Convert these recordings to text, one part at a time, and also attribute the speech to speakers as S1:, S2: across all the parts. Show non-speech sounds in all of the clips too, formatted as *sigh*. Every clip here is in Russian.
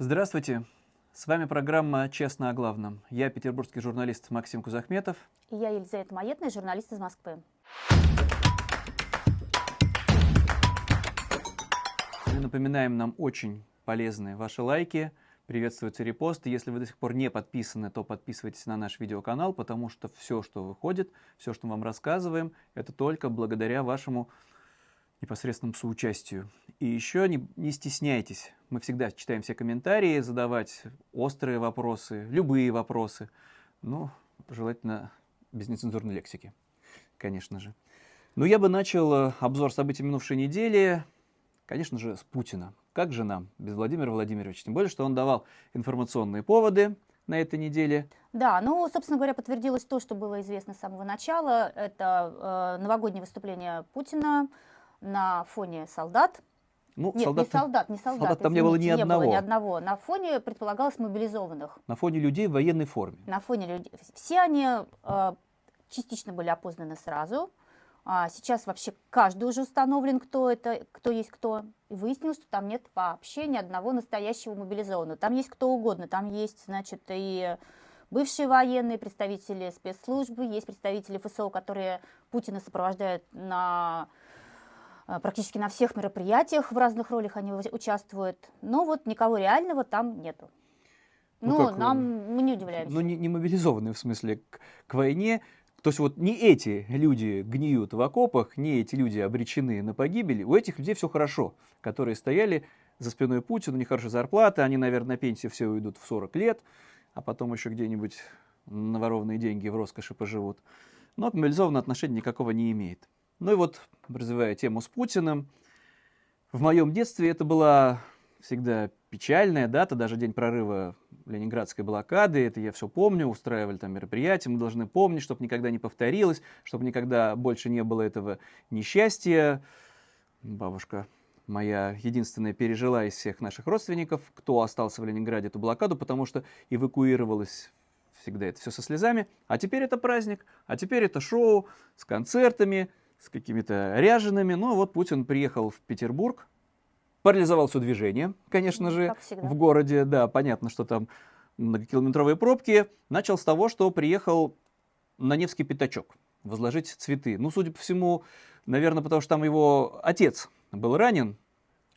S1: Здравствуйте. С вами программа «Честно о главном». Я петербургский журналист Максим Кузахметов.
S2: И я Елизавета Маетная, журналист из Москвы.
S1: Мы напоминаем, нам очень полезны ваши лайки, приветствуются репосты. Если вы до сих пор не подписаны, то подписывайтесь на наш видеоканал, потому что все, что выходит, все, что мы вам рассказываем, это только благодаря вашему непосредственному соучастию. И еще не, не стесняйтесь. Мы всегда читаем все комментарии, задавать острые вопросы, любые вопросы. Ну, желательно без нецензурной лексики, конечно же. Но я бы начал э, обзор событий минувшей недели, конечно же, с Путина. Как же нам без Владимира Владимировича? Тем более, что он давал информационные поводы на этой неделе.
S2: Да, ну, собственно говоря, подтвердилось то, что было известно с самого начала. Это э, новогоднее выступление Путина на фоне солдат.
S1: Ну,
S2: Нет,
S1: солдат,
S2: не солдат, не солдат.
S1: солдат там не было ни
S2: извините,
S1: одного.
S2: было ни одного. На фоне предполагалось мобилизованных.
S1: На фоне людей в военной форме.
S2: На фоне людей. Все они э, частично были опознаны сразу. А сейчас вообще каждый уже установлен, кто это, кто есть кто. И выяснилось, что там нет вообще ни одного настоящего мобилизованного. Там есть кто угодно. Там есть, значит, и бывшие военные, представители спецслужбы, есть представители ФСО, которые Путина сопровождают на практически на всех мероприятиях в разных ролях они участвуют, но вот никого реального там нету.
S1: Ну,
S2: Ну,
S1: как,
S2: нам мы не удивляемся.
S1: Ну, не, не мобилизованные, в смысле, к, к войне. То есть вот не эти люди гниют в окопах, не эти люди обречены на погибель. У этих людей все хорошо, которые стояли за спиной Путина, у них хорошая зарплата, они, наверное, на пенсию все уйдут в 40 лет, а потом еще где-нибудь на ворованные деньги в роскоши поживут. Но к мобилизованному отношения никакого не имеет. Ну и вот, развивая тему с Путиным, в моем детстве это была всегда печальная дата, даже день прорыва Ленинградской блокады, это я все помню, устраивали там мероприятия, мы должны помнить, чтобы никогда не повторилось, чтобы никогда больше не было этого несчастья. Бабушка моя единственная пережила из всех наших родственников, кто остался в Ленинграде эту блокаду, потому что эвакуировалась всегда это все со слезами. А теперь это праздник, а теперь это шоу с концертами, с какими-то ряжеными. Ну вот Путин приехал в Петербург, парализовал все движение, конечно же, в городе. Да, понятно, что там многокилометровые пробки. Начал с того, что приехал на Невский пятачок возложить цветы. Ну, судя по всему, наверное, потому что там его отец был ранен.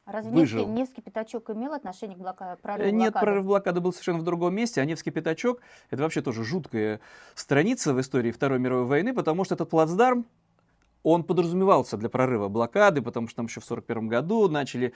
S2: Разве
S1: выжил.
S2: Невский, Невский пятачок имел отношение к блока...
S1: Э,
S2: прорыву
S1: Нет,
S2: блокады?
S1: прорыв блокады был совершенно в другом месте, а Невский пятачок – это вообще тоже жуткая страница в истории Второй мировой войны, потому что этот плацдарм, он подразумевался для прорыва блокады, потому что там еще в 1941 году начали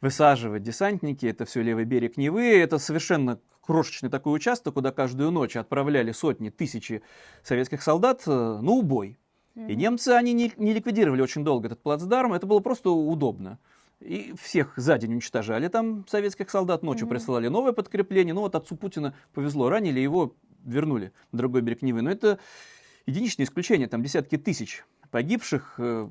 S1: высаживать десантники, это все левый берег Невы, это совершенно крошечный такой участок, куда каждую ночь отправляли сотни, тысячи советских солдат э, на убой. И немцы, они не, не ликвидировали очень долго этот плацдарм, это было просто удобно. И всех за день уничтожали там советских солдат, ночью
S2: Мгм.
S1: присылали новое подкрепление. Ну вот отцу Путина повезло, ранили его, вернули на другой берег Невы. Но это единичное исключение, там десятки тысяч погибших, э,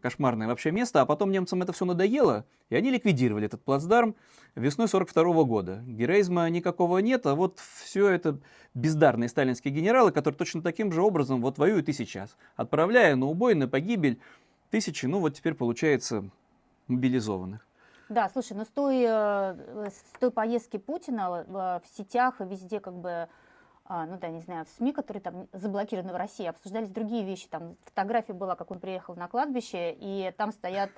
S1: кошмарное вообще место, а потом немцам это все надоело, и они ликвидировали этот плацдарм весной 42 года. Героизма никакого нет, а вот все это бездарные сталинские генералы, которые точно таким же образом вот воюют и сейчас, отправляя на убой, на погибель тысячи, ну вот теперь получается мобилизованных.
S2: Да, слушай, ну с той, э, с той поездки Путина в, в сетях и везде как бы, ну да, не знаю, в СМИ, которые там заблокированы в России, обсуждались другие вещи. Там фотография была, как он приехал на кладбище, и там стоят...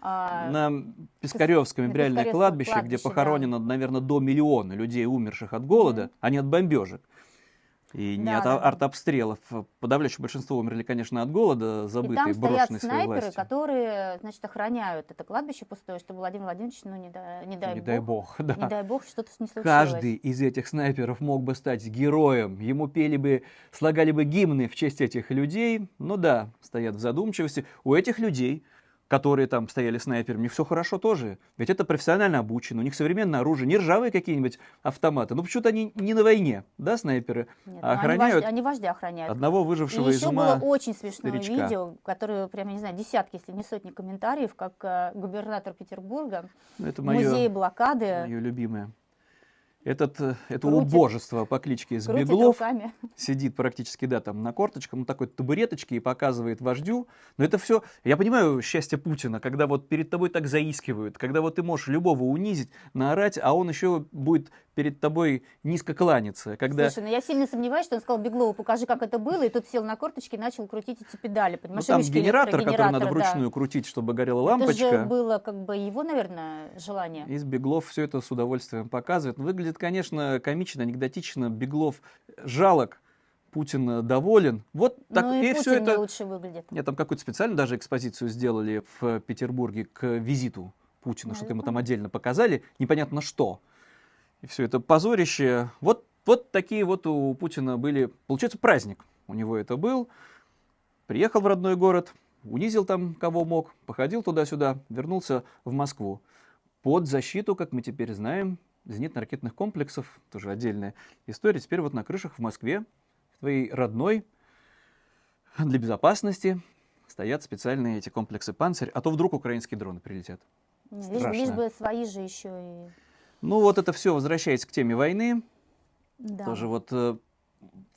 S2: а,
S1: На Пискаревском мемориальное
S2: Пискаревском
S1: кладбище, где
S2: кладбище, да.
S1: похоронено, наверное, до миллиона людей, умерших от голода,
S2: Мгм.
S1: а не от бомбежек. И не
S2: Да,
S1: от
S2: да, да.
S1: артобстрелов. Подавляющее большинство умерли, конечно, от голода,
S2: И
S1: забытые,
S2: там стоят
S1: брошенные своей
S2: снайперы,
S1: властью.
S2: которые, значит, охраняют это кладбище пустое, чтобы Владимир Владимирович, ну, не дай, не дай,
S1: не
S2: бог,
S1: дай бог, да.
S2: не дай бог, что-то не случилось.
S1: Каждый из этих снайперов мог бы стать героем. Ему пели бы, слагали бы гимны в честь этих людей. Ну да, стоят в задумчивости. У этих людей, которые там стояли снайперами, у них все хорошо тоже. Ведь это профессионально обучено, у них современное оружие, не ржавые какие-нибудь автоматы. Ну почему-то они не на войне, да, снайперы?
S2: Нет,
S1: а
S2: ну, они
S1: охраняют
S2: вождя- Они вождя охраняют.
S1: Одного
S2: И
S1: выжившего из
S2: еще
S1: ума.
S2: было очень смешное
S1: старичка.
S2: видео, которое, прям, не знаю, десятки, если не сотни комментариев, как э, губернатор Петербурга
S1: Ну, это мое,
S2: блокады
S1: мое любимое. Этот, э, это
S2: Крутит.
S1: убожество по кличке Сбеглов *laughs* сидит практически, да, там на корточках, на такой табуреточке и показывает вождю. Но это все, я понимаю счастье Путина, когда вот перед тобой так заискивают, когда вот ты можешь любого унизить, наорать, а он еще будет перед тобой низко кланяться. Когда...
S2: Слушай, ну я сильно сомневаюсь, что он сказал Беглову, покажи, как это было, и тут сел на корточки и начал крутить эти педали.
S1: Ну,
S2: Понимаешь,
S1: там
S2: ручки
S1: генератор, который надо
S2: электрогенератора, да.
S1: вручную крутить, чтобы горела
S2: Это
S1: лампочка.
S2: же было как бы его, наверное, желание.
S1: Из Беглов все это с удовольствием показывает. Выглядит, конечно, комично, анекдотично. Беглов жалок, Путин доволен. Вот так
S2: ну и,
S1: и
S2: Путин
S1: все это.
S2: лучше выглядит.
S1: Нет, там какую-то специально даже экспозицию сделали в Петербурге к визиту Путина, что-то ему там отдельно показали, непонятно что. И все это позорище. Вот, вот такие вот у Путина были, получается, праздник. У него это был. Приехал в родной город, унизил там кого мог, походил туда-сюда, вернулся в Москву. Под защиту, как мы теперь знаем, зенитно-ракетных комплексов, тоже отдельная история. Теперь вот на крышах в Москве, в твоей родной, для безопасности стоят специальные эти комплексы «Панцирь», а то вдруг украинские дроны прилетят.
S2: Лишь, лишь бы свои же еще и...
S1: Ну вот это все, возвращаясь к теме войны,
S2: Да.
S1: тоже вот э,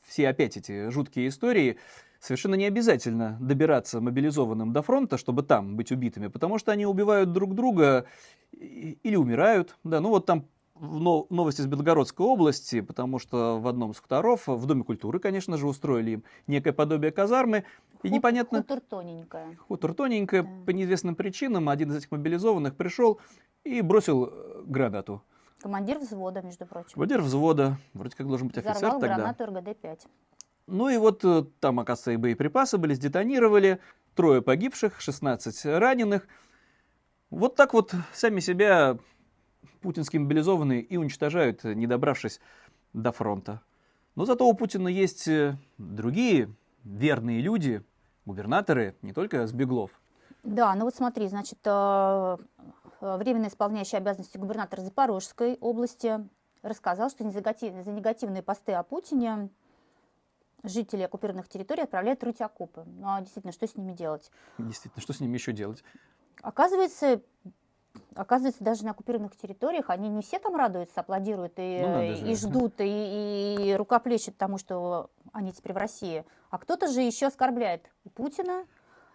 S1: все опять эти жуткие истории, совершенно не обязательно добираться мобилизованным до фронта, чтобы там быть убитыми, потому что они убивают друг друга или умирают. Да, ну вот там новости из Белгородской области, потому что в одном из хуторов, в Доме культуры, конечно же, устроили им некое подобие казармы, и непонятно,
S2: Хутор тоненькая.
S1: хутор тоненькое,
S2: Да.
S1: по неизвестным причинам один из этих мобилизованных пришел и бросил э, гранату.
S2: Командир взвода, между прочим.
S1: Командир взвода, вроде как должен быть офицер
S2: Взорвал
S1: тогда.
S2: гранату РГД-5.
S1: Ну и вот э, там, оказывается, и боеприпасы были, сдетонировали, трое погибших, 16 раненых. Вот так вот сами себя путинские мобилизованные и уничтожают, э, не добравшись до фронта. Но зато у Путина есть э, другие верные люди, губернаторы, не только Сбеглов.
S2: Да, ну вот смотри, значит, э, временно исполняющий обязанности губернатора Запорожской области рассказал, что за негативные посты о Путине жители оккупированных территорий отправляют рыть окопы. Ну а действительно, что с ними делать?
S1: Действительно, что с ними еще делать?
S2: Оказывается, оказывается, даже на оккупированных территориях они не все там радуются, аплодируют и,
S1: Ну,
S2: и ждут, и, и рукоплещут тому, что они теперь в России. А кто-то же еще оскорбляет и Путина,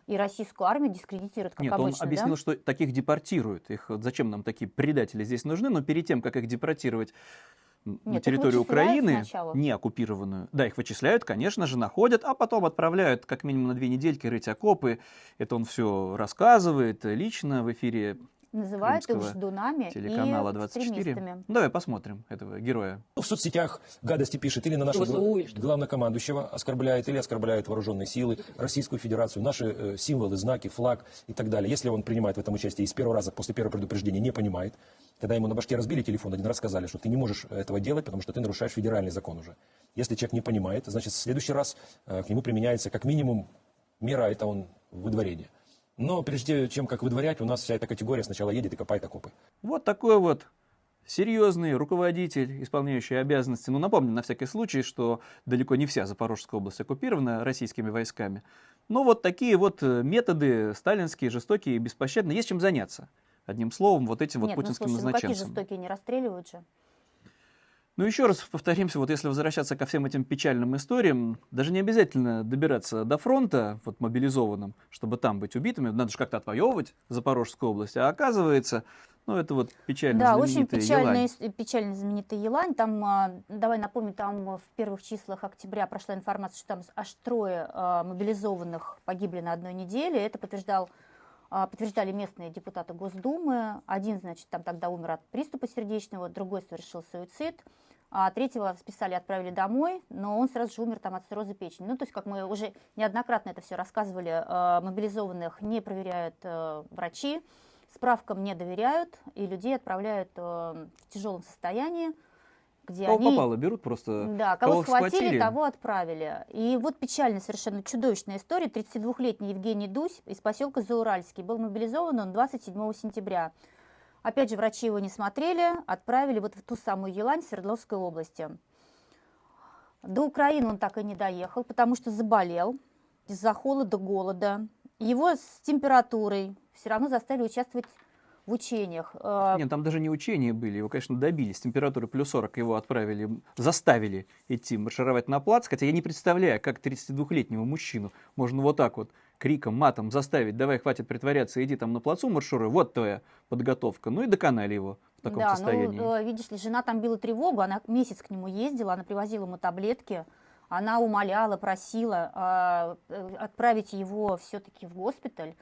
S2: и российскую армию, дискредитирует, как
S1: Нет,
S2: обычно.
S1: он объяснил,
S2: да?
S1: что таких депортируют. Их, зачем нам такие предатели здесь нужны? Но перед тем, как их депортировать на
S2: Нет, их
S1: территорию Украины,
S2: сначала.
S1: не оккупированную, да, их вычисляют, конечно же, находят, а потом отправляют как минимум на две недельки рыть окопы. Это он все рассказывает лично в эфире
S2: Называют их ждунами
S1: телеканала
S2: и
S1: 24.
S2: экстремистами.
S1: Ну, Давай посмотрим этого героя.
S3: в соцсетях гадости пишет или на нашего главнокомандующего оскорбляет, или оскорбляет вооруженные силы, Российскую Федерацию, наши э, символы, знаки, флаг и так далее. Если он принимает в этом участие и с первого раза после первого предупреждения не понимает, когда ему на башке разбили телефон, один раз сказали, что ты не можешь этого делать, потому что ты нарушаешь федеральный закон уже. Если человек не понимает, значит, в следующий раз э, к нему применяется как минимум мера, это он выдворение. Но прежде чем как выдворять, у нас вся эта категория сначала едет и копает окопы.
S1: Вот такой вот серьезный руководитель, исполняющий обязанности. Ну, напомню на всякий случай, что далеко не вся Запорожская область оккупирована российскими войсками. Но вот такие вот э, методы сталинские, жестокие, беспощадные. Есть чем заняться. Одним словом, вот этим вот
S2: Нет, ну
S1: путинским
S2: слушай, ну какие жестокие, не расстреливают же.
S1: Ну, еще раз повторимся, вот если возвращаться ко всем этим печальным историям, даже не обязательно добираться до фронта, вот мобилизованным, чтобы там быть убитыми, надо же как-то отвоевывать Запорожскую область, а оказывается, ну, это вот печально
S2: Да, очень
S1: знаменитая
S2: печально,
S1: Елань.
S2: печально знаменитый Елань. Там, а, давай напомню, там в первых числах октября прошла информация, что там аж трое а, мобилизованных погибли на одной неделе. Это подтверждал, подтверждали местные депутаты Госдумы. Один, значит, там тогда умер от приступа сердечного, другой совершил суицид. А третьего списали, отправили домой, но он сразу же умер там от цирроза печени. Ну, то есть, как мы уже неоднократно это все рассказывали, а, мобилизованных не проверяют а, врачи, справкам не доверяют, и людей отправляют э, в тяжелом состоянии, где
S1: Кого
S2: они...
S1: попало, берут просто...
S2: Да, кого,
S1: кого
S2: схватили,
S1: схватили.
S2: того отправили. И вот печальная, совершенно чудовищная история. 32-летний Евгений Дусь из поселка Зауральский был мобилизован он 27 сентября. Опять же, врачи его не смотрели, отправили вот в ту самую Елань Свердловской области. До Украины он так и не доехал, потому что заболел из-за холода, голода. Его с температурой все равно заставили участвовать в учениях. Э,
S1: Нет, там даже не учения были, его, конечно, добились. Температуры плюс 40 его отправили, заставили идти маршировать на плац, хотя я не представляю, как 32-летнего мужчину можно вот так вот криком, матом заставить, давай, хватит притворяться, иди там на плацу маршируй, вот твоя подготовка. Ну и доконали его в таком
S2: да,
S1: состоянии.
S2: ну, видишь ли, жена там била тревогу, она месяц к нему ездила, она привозила ему таблетки, она умоляла, просила а, э, отправить его все-таки в госпиталь.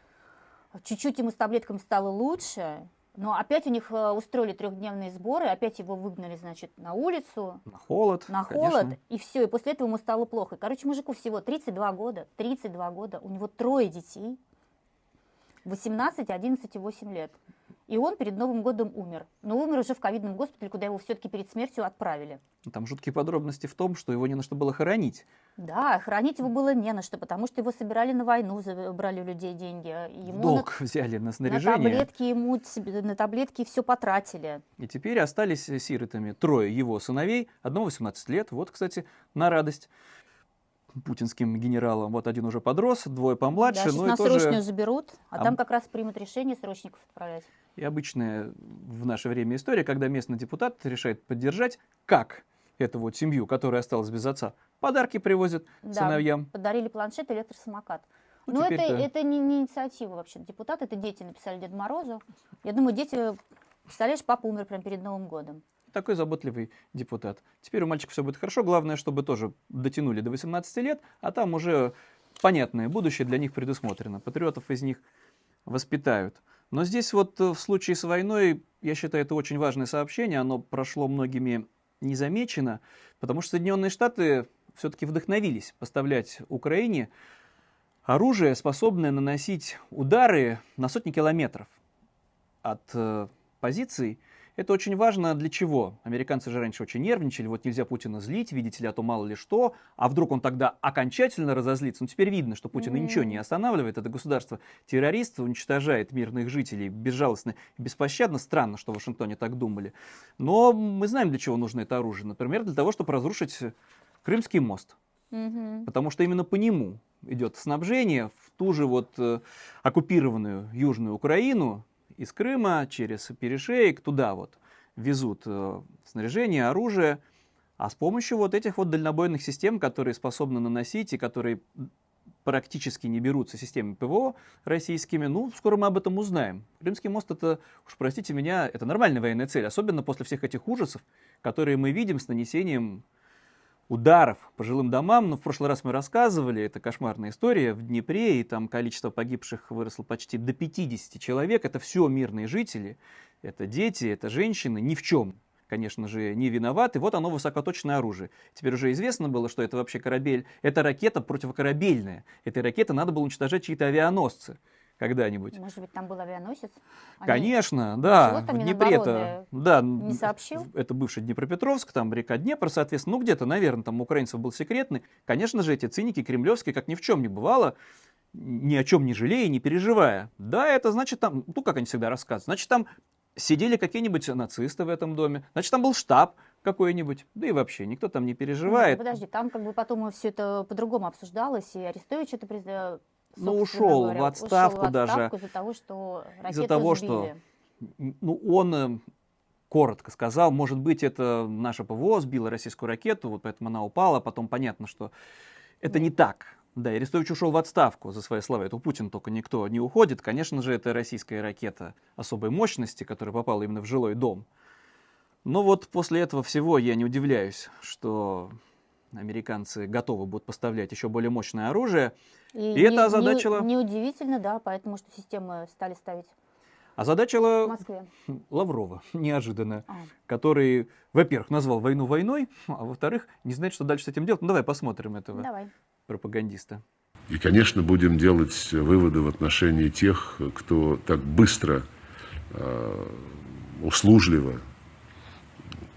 S2: Чуть-чуть ему с таблетками стало лучше, но опять у них э, устроили трехдневные сборы, опять его выгнали, значит, на улицу,
S1: На холод.
S2: на
S1: конечно.
S2: холод, и все, и после этого ему стало плохо. Короче, мужику всего 32 года, 32 года, у него трое детей, 18, 11 и 8 лет. И он перед Новым годом умер. Но умер уже в ковидном госпитале, куда его все-таки перед смертью отправили.
S1: Там жуткие подробности в том, что его не на что было хоронить.
S2: Да, хранить его было не на что, потому что его собирали на войну, забрали у людей деньги. Ему
S1: долг взяли на
S2: на, на
S1: снаряжение.
S2: таблетки ему на таблетки все потратили.
S1: И теперь остались сиротами трое его сыновей, одному 18 лет, вот, кстати, на радость путинским генералам. Вот один уже подрос, двое помладше,
S2: да, сейчас
S1: и
S2: на
S1: тоже
S2: срочную заберут, а,
S1: А
S2: там как раз примут решение срочников отправлять.
S1: И обычная в наше время история, когда местный депутат решает поддержать, как эту вот семью, которая осталась без отца, подарки привозят
S2: Да.
S1: сыновьям.
S2: Подарили планшет электросамокат.
S1: Ну,
S2: Но это,
S1: теперь-то-
S2: это не, не инициатива вообще депутата, это дети написали Деду Морозу. Я думаю, дети, представляешь, папа умер прямо перед Новым годом.
S1: Такой заботливый депутат. Теперь у мальчика все будет хорошо. Главное, чтобы тоже дотянули до 18 лет, а там уже понятное будущее для них предусмотрено. Патриотов из них воспитают. Но здесь вот э, в случае с войной, я считаю, это очень важное сообщение. Оно прошло многими незамечено, потому что Соединенные Штаты все-таки вдохновились поставлять Украине оружие, способное наносить удары на сотни километров от э, позиций. Это очень важно для чего? Американцы же раньше очень нервничали, вот нельзя Путина злить, видите ли, а то мало ли что, а вдруг он тогда окончательно разозлится. Ну теперь видно, что Путина
S2: Мгм.
S1: ничего не останавливает, это государство террорист, уничтожает мирных жителей безжалостно и беспощадно. Странно, что в Вашингтоне так думали. Но мы знаем, для чего нужно это оружие. Например, для того, чтобы разрушить Крымский мост.
S2: Мгм.
S1: Потому что именно по нему идет снабжение в ту же вот э, оккупированную Южную Украину из Крыма через перешеек туда вот везут э, снаряжение, оружие. А с помощью вот этих вот дальнобойных систем, которые способны наносить и которые практически не берутся системами ПВО российскими, ну, скоро мы об этом узнаем. Крымский мост это, уж простите меня, это нормальная военная цель, особенно после всех этих ужасов, которые мы видим с нанесением ударов по жилым домам. Но в прошлый раз мы рассказывали, это кошмарная история в Днепре, и там количество погибших выросло почти до 50 человек. Это все мирные жители, это дети, это женщины, ни в чем конечно же, не виноваты. Вот оно высокоточное оружие. Теперь уже известно было, что это вообще корабель, это ракета противокорабельная. Этой ракетой надо было уничтожать чьи-то авианосцы когда-нибудь.
S2: Может быть, там был авианосец? Они-
S1: Конечно, да. В Днепре-то, да,
S2: не сообщил?
S1: это бывший Днепропетровск, там река Днепр, соответственно, ну где-то, наверное, там у украинцев был секретный. Конечно же, эти циники кремлевские, как ни в чем не бывало, ни о чем не жалея, не переживая. Да, это значит там, ну как они всегда рассказывают, значит там сидели какие-нибудь нацисты в этом доме, значит там был штаб какой-нибудь, да и вообще никто там не
S2: Ну,
S1: переживает.
S2: подожди, там как бы потом все это по-другому обсуждалось, и Арестович это
S1: Ну, ушел
S2: говоря,
S1: в отставку
S2: ушел в
S1: даже.
S2: из-за того, что ракету
S1: того,
S2: сбили.
S1: что ну, он э, коротко сказал, может быть, это наша ПВО сбила российскую ракету, вот поэтому она упала, потом понятно, что это не так. Да, Арестович ушел в отставку за свои слова. Это у Путина только никто не уходит. Конечно же, это российская ракета особой мощности, которая попала именно в жилой дом. Но вот после этого всего я не удивляюсь, что американцы готовы будут поставлять еще более мощное оружие.
S2: И,
S1: И это
S2: не-
S1: озадачило-
S2: не- Неудивительно, да, поэтому что системы стали ставить в
S1: Озадачило
S2: Москве.
S1: Лаврова *laughs* неожиданно.
S2: А.
S1: который, во-первых, назвал войну войной, *laughs* а во-вторых, не знает, что дальше с этим делать. Ну, давай посмотрим этого
S2: Давай.
S1: пропагандиста.
S4: И, конечно, будем делать выводы в отношении тех, кто так быстро, э, услужливо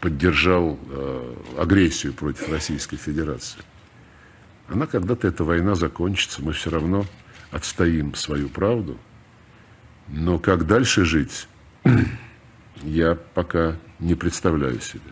S4: поддержал э, агрессию против Российской Федерации. Она когда-то, эта война закончится, мы все равно отстоим свою правду. Но как дальше жить, *clears throat* я пока не представляю себе.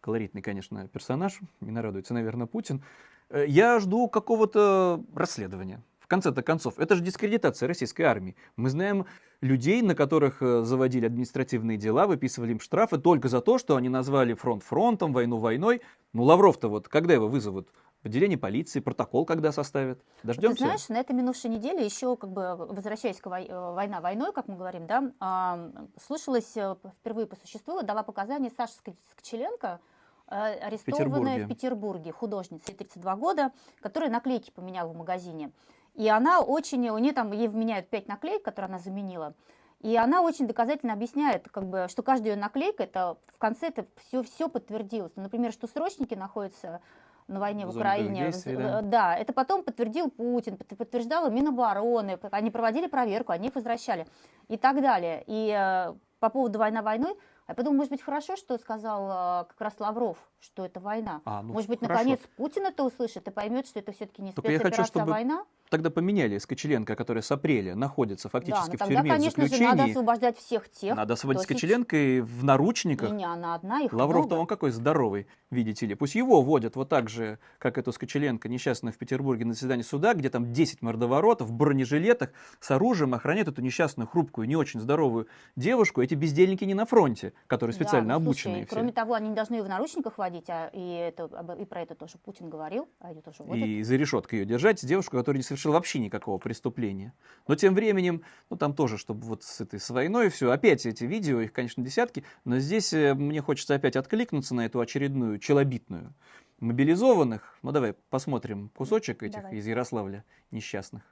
S1: Колоритный, конечно, персонаж. Не нарадуется, наверное, Путин. Э, Я жду какого-то расследования. В конце-то концов, это же дискредитация российской армии. Мы знаем людей, на которых э, заводили административные дела, выписывали им штрафы только за то, что они назвали фронт фронтом, войну войной. Ну, Лавров-то вот, когда его вызовут? В отделение полиции, протокол когда составят? Дождемся?
S2: Ты знаешь, на этой минувшей неделе еще, как бы, возвращаясь к вой- э, война войной, как мы говорим, да, а, слышалась э, впервые по существу, дала показания Саша Скочеленко, э, арестованная
S1: Петербурге.
S2: в Петербурге, художница, ей 32 года, которая наклейки поменяла в магазине. И она очень, у нее там, ей вменяют 5 наклеек, которые она заменила, и она очень доказательно объясняет, как бы, что каждая ее наклейка, это в конце это все, все подтвердилось. Ну, например, что срочники находятся на войне
S1: В
S2: в Украине.
S1: действий,
S2: в-
S1: да.
S2: э, да, это потом подтвердил Путин, подтверждала Минобороны, они проводили проверку, они их возвращали и так далее. И э, по поводу война войной, я подумала, может быть, хорошо, что сказал э, как раз Лавров, что это война.
S1: А, ну,
S2: может быть,
S1: хорошо.
S2: наконец Путин это услышит и поймет, что это все-таки не
S1: Только я хочу,
S2: спецоперация, а
S1: чтобы
S2: война.
S1: Тогда поменяли Скочеленко, который с апреля находится
S2: Да,
S1: фактически
S2: но
S1: в
S2: тогда,
S1: тюрьме в
S2: конечно же, надо
S1: заключении.
S2: освобождать всех тех,
S1: Надо освободить Скочеленко и в наручниках.
S2: И не она одна, их
S1: Лавров-то он какой здоровый, видите ли. Пусть его водят вот так же, как эту Скочеленко несчастную в Петербурге на заседании суда, где там 10 мордоворотов в бронежилетах с оружием охраняют эту несчастную, хрупкую, не очень здоровую девушку. Эти бездельники не на фронте, которые
S2: Да,
S1: специально
S2: ну, слушай,
S1: обученные все.
S2: Кроме того, они не должны ее в наручниках водить, а и, это, и про это тоже Путин говорил, а ее тоже водят.
S1: и за решеткой ее держать, девушку, которая не совершила вообще никакого преступления. Но тем временем, ну там тоже, чтобы вот с этой с войной все, опять эти видео, их, конечно, десятки, но здесь э, мне хочется опять откликнуться на эту очередную челобитную мобилизованных. Ну давай посмотрим кусочек этих
S2: Давай.
S1: из Ярославля несчастных.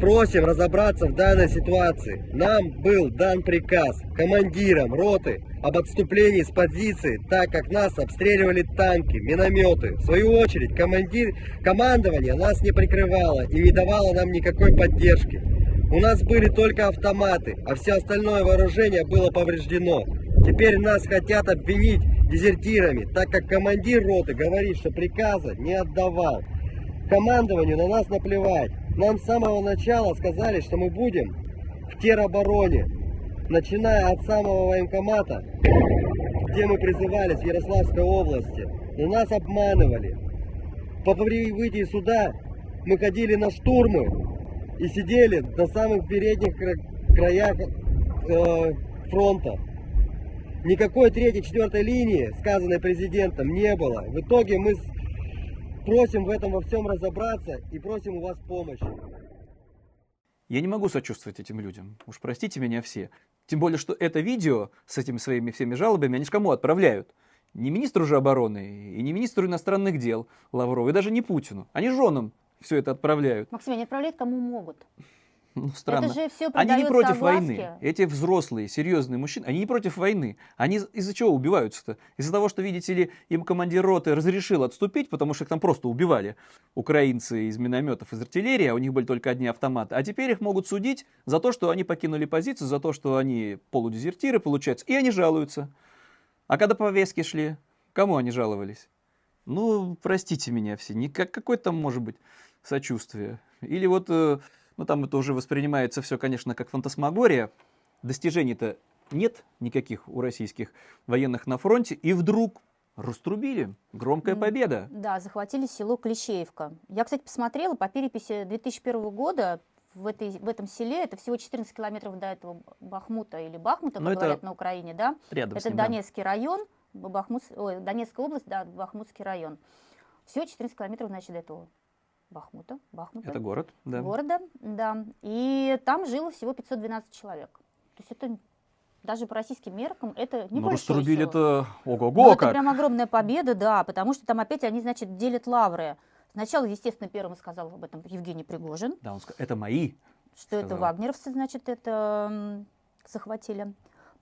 S5: Просим разобраться в данной ситуации. Нам был дан приказ командирам роты об отступлении с позиции, так как нас обстреливали танки, минометы. В свою очередь, командир, командование нас не прикрывало и не давало нам никакой поддержки. У нас были только автоматы, а все остальное вооружение было повреждено. Теперь нас хотят обвинить дезертирами, так как командир роты говорит, что приказа не отдавал. Командованию на нас наплевать. Нам с самого начала сказали, что мы будем в теробороне. Начиная от самого военкомата, где мы призывались в Ярославской области. Но нас обманывали. По прибытии суда мы ходили на штурмы и сидели на самых передних кра- краях э, фронта. Никакой третьей, четвертой линии, сказанной президентом, не было. В итоге мы просим в этом во всем разобраться и просим у вас помощи.
S1: Я не могу сочувствовать этим людям. Уж простите меня все. Тем более, что это видео с этими своими всеми жалобами, они же кому отправляют? Не министру же обороны и не министру иностранных дел Лаврову, и даже не Путину. Они женам все это отправляют.
S2: Максим, они отправляют кому могут.
S1: Ну, странно.
S2: Это же все
S1: Они не против
S2: огласке.
S1: войны. Эти взрослые, серьезные мужчины, они не против войны. Они из- из-за чего убиваются-то? Из-за того, что, видите ли, им командир роты разрешил отступить, потому что их там просто убивали. Украинцы из минометов, из артиллерии, а у них были только одни автоматы. А теперь их могут судить за то, что они покинули позицию, за то, что они полудезертиры, получается. И они жалуются. А когда повестки шли, кому они жаловались? Ну, простите меня все, не как, какое там может быть сочувствие. Или вот, э, ну там это уже воспринимается все, конечно, как фантасмагория. Достижений-то нет никаких у российских военных на фронте, и вдруг раструбили. Громкая победа.
S2: Да, захватили село Клещеевка. Я, кстати, посмотрела по переписи 2001 года в, этой, в этом селе, это всего 14 километров до этого Бахмута или Бахмута,
S1: Ну,
S2: как говорят на Украине, да?
S1: Рядом
S2: Это
S1: ним, да.
S2: Донецкий район, Бахмут, ой, Донецкая область, да, Бахмутский район. Всего 14 километров, значит, до этого Бахмута, Бахмута.
S1: Это город, да.
S2: города, да. И там жило всего 512 человек. То есть это даже по российским меркам это
S1: Ну,
S2: небольшое
S1: раструбили это
S2: Ну,
S1: ого-го
S2: это
S1: как.
S2: прям огромная победа, да, потому что там опять они, значит, делят лавры. Сначала, естественно, первым сказал об этом Евгений Пригожин,
S1: Да, он сказал, это мои.
S2: что это
S1: Сказал.
S2: вагнеровцы, значит, это захватили.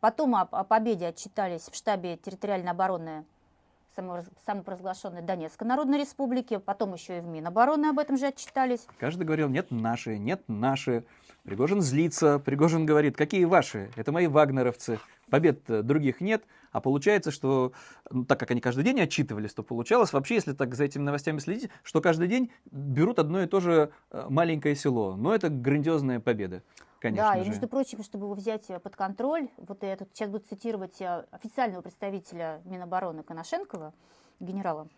S2: Потом о, о победе отчитались в штабе территориальной обороны самопровозглашенной Донецкой Народной Республики, потом еще и в Минобороны об этом же отчитались.
S1: Каждый говорил, нет наши, нет наши. Пригожин злится, Пригожин говорит, какие ваши? Это мои вагнеровцы. Побед э, других нет, а получается, что, ну, так как они каждый день отчитывались, то получалось вообще, если так за этими новостями следить, что каждый день берут одно и то же э, маленькое село. Но это грандиозная победа, конечно
S2: да, и
S1: же.
S2: между прочим, чтобы его взять э, под контроль, вот я тут сейчас буду цитировать официального представителя Минобороны Коношенкова, генерала,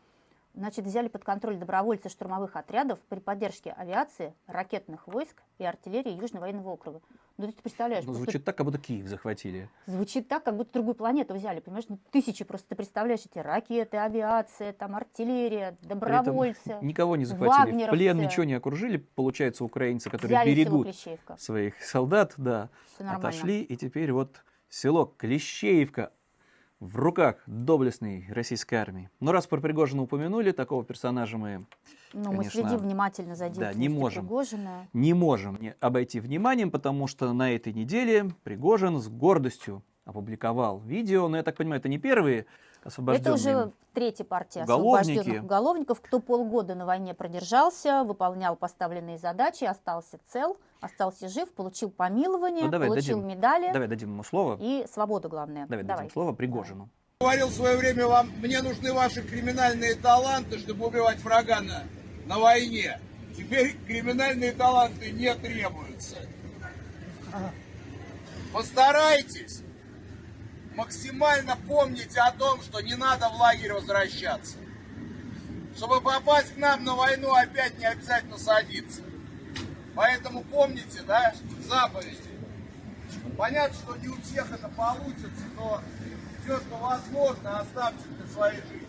S2: значит, взяли под контроль добровольцы штурмовых отрядов при поддержке авиации, ракетных войск и артиллерии Южного военного округа. Ну, ты представляешь,
S1: Ну, звучит так, как будто Киев захватили.
S2: звучит так, как будто другую планету взяли, понимаешь? Ну, тысячи просто, ты представляешь, эти ракеты, авиация, там, артиллерия, добровольцы. *laughs*
S1: Никого не захватили. В плен ничего не окружили. Получается, украинцы, которые
S2: Взяли
S1: берегут своих солдат, да, отошли, и теперь вот село Клещеевка в руках доблестной российской армии. Но раз про Пригожина упомянули, такого персонажа мы
S2: Ну, мы
S1: конечно,
S2: следим внимательно за
S1: да, не можем.
S2: Пригожина.
S1: не можем не обойти вниманием, потому что на этой неделе Пригожин с гордостью опубликовал видео, но я так понимаю, это не первые
S2: Это
S1: освобожденные.
S2: уже третья партия
S1: уголовники.
S2: освобожденных уголовников, кто полгода на войне продержался, выполнял поставленные задачи, остался цел, остался жив, получил помилование,
S1: Ну, давай
S2: получил
S1: дадим.
S2: медали
S1: Давай дадим ему слово.
S2: и свободу, главное.
S1: Давай,
S2: Давай.
S1: дадим слово Пригожину.
S6: говорил в свое время вам, мне нужны ваши криминальные таланты, чтобы убивать врага на, на войне. Теперь криминальные таланты не требуются. Постарайтесь максимально помните о том, что не надо в лагерь возвращаться. Чтобы попасть к нам на войну, опять не обязательно садиться. Поэтому помните, да, заповеди. Понятно, что не у всех это получится, но все, что возможно, оставьте для своей жизни.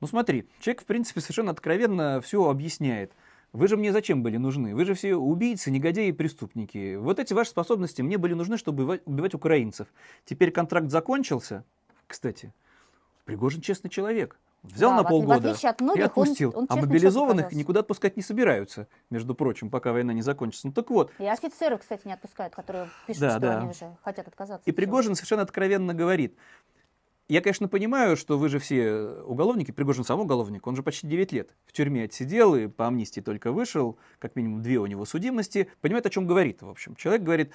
S1: Ну смотри, человек, в принципе, совершенно откровенно все объясняет. Вы же мне зачем были нужны? Вы же все убийцы, негодяи и преступники. Вот эти ваши способности мне были нужны, чтобы убивать, украинцев. Теперь контракт закончился. Кстати, Пригожин честный человек. Взял
S2: Да,
S1: на полгода
S2: от
S1: и
S2: многих, он-
S1: отпустил.
S2: он
S1: а
S2: честным
S1: мобилизованных никуда отпускать не собираются, между прочим, пока война не закончится. Ну так вот,
S2: И офицеров, кстати, не отпускают, которые пишут,
S1: Да,
S2: что
S1: да.
S2: они уже хотят отказаться.
S1: И. Пригожин совершенно откровенно говорит. Я, конечно, понимаю, что вы же все уголовники, Пригожин сам уголовник, он же почти 9 лет в тюрьме отсидел и по амнистии только вышел, как минимум две у него судимости, понимает, о чем говорит, в общем. Человек говорит,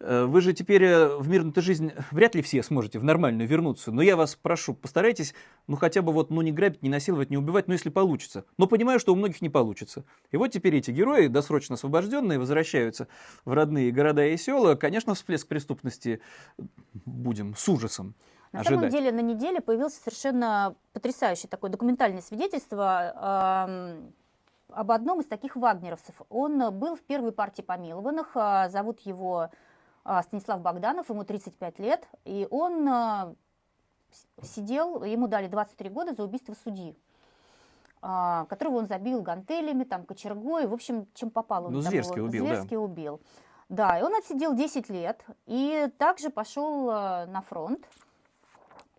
S1: «Э, вы же теперь э, в мирную жизнь вряд ли все сможете в нормальную вернуться, но я вас прошу, постарайтесь, ну хотя бы вот, ну не грабить, не насиловать, не убивать, ну если получится. Но понимаю, что у многих не получится. И вот теперь эти герои, досрочно освобожденные, возвращаются в родные города и села. Конечно, всплеск преступности будем с ужасом
S2: На
S1: ожидать.
S2: самом деле на неделе появилось совершенно потрясающее такое документальное свидетельство об одном из таких вагнеровцев. Он был в первой партии помилованных, а, зовут его а, Станислав Богданов, ему 35 лет, и он а, сидел, ему дали 23 года за убийство судьи которого он забил гантелями, там, кочергой, в общем, чем попало.
S1: Ну, зверски
S2: его
S1: убил, да.
S2: зверски убил. Да, и он отсидел 10 лет, и также пошел на фронт.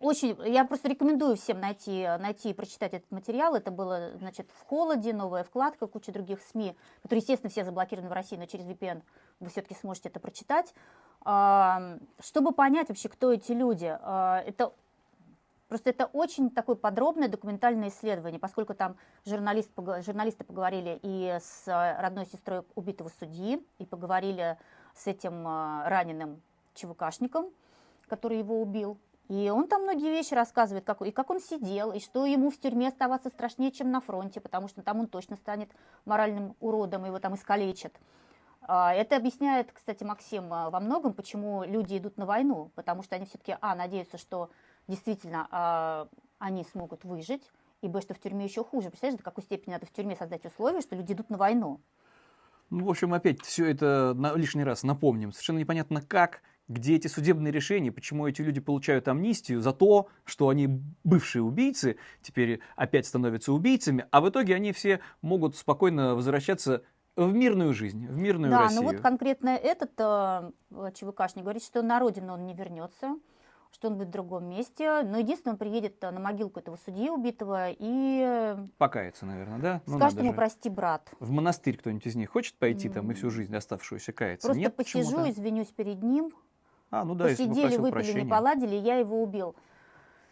S2: Очень, я просто рекомендую всем найти, найти и прочитать этот материал. Это было, значит, в холоде, новая вкладка, куча других СМИ, которые, естественно, все заблокированы в России, но через VPN вы все-таки сможете это прочитать. А, Чтобы понять вообще, кто эти люди, а, это Просто это очень такое подробное документальное исследование, поскольку там журналист, журналисты поговорили и с э, родной сестрой убитого судьи, и поговорили с этим э, раненым ЧВКшником, который его убил. И он там многие вещи рассказывает, как, и как он сидел, и что ему в тюрьме оставаться страшнее, чем на фронте, потому что там он точно станет моральным уродом, его там искалечат. А, Это объясняет, кстати, Максим, а, во многом, почему люди идут на войну, потому что они все-таки, а, надеются, что действительно а, они смогут выжить, и, б, что в тюрьме еще хуже. Представляешь, до какой степени надо в тюрьме создать условия, что люди идут на войну.
S1: Ну, в общем, опять все это на, лишний раз напомним. Совершенно непонятно как, где эти судебные решения, почему эти люди получают амнистию за то, что они бывшие убийцы, теперь опять становятся убийцами, а в итоге они все могут спокойно возвращаться в мирную жизнь, в мирную
S2: да,
S1: Россию.
S2: но вот конкретно этот э, ЧВКшник говорит, что на родину он не вернется, что он будет в другом месте. Но единственное, он приедет э, на могилку этого судьи убитого и
S1: Покаяться, наверное, да? Ну,
S2: скажет ему
S1: же.
S2: прости, брат.
S1: В монастырь кто-нибудь из них хочет пойти там и всю жизнь оставшуюся каяться?
S2: Просто
S1: Нет,
S2: посижу, извинюсь перед ним.
S1: А, ну да,
S2: Посидели, выпили, не
S1: прощения.
S2: поладили, я его убил.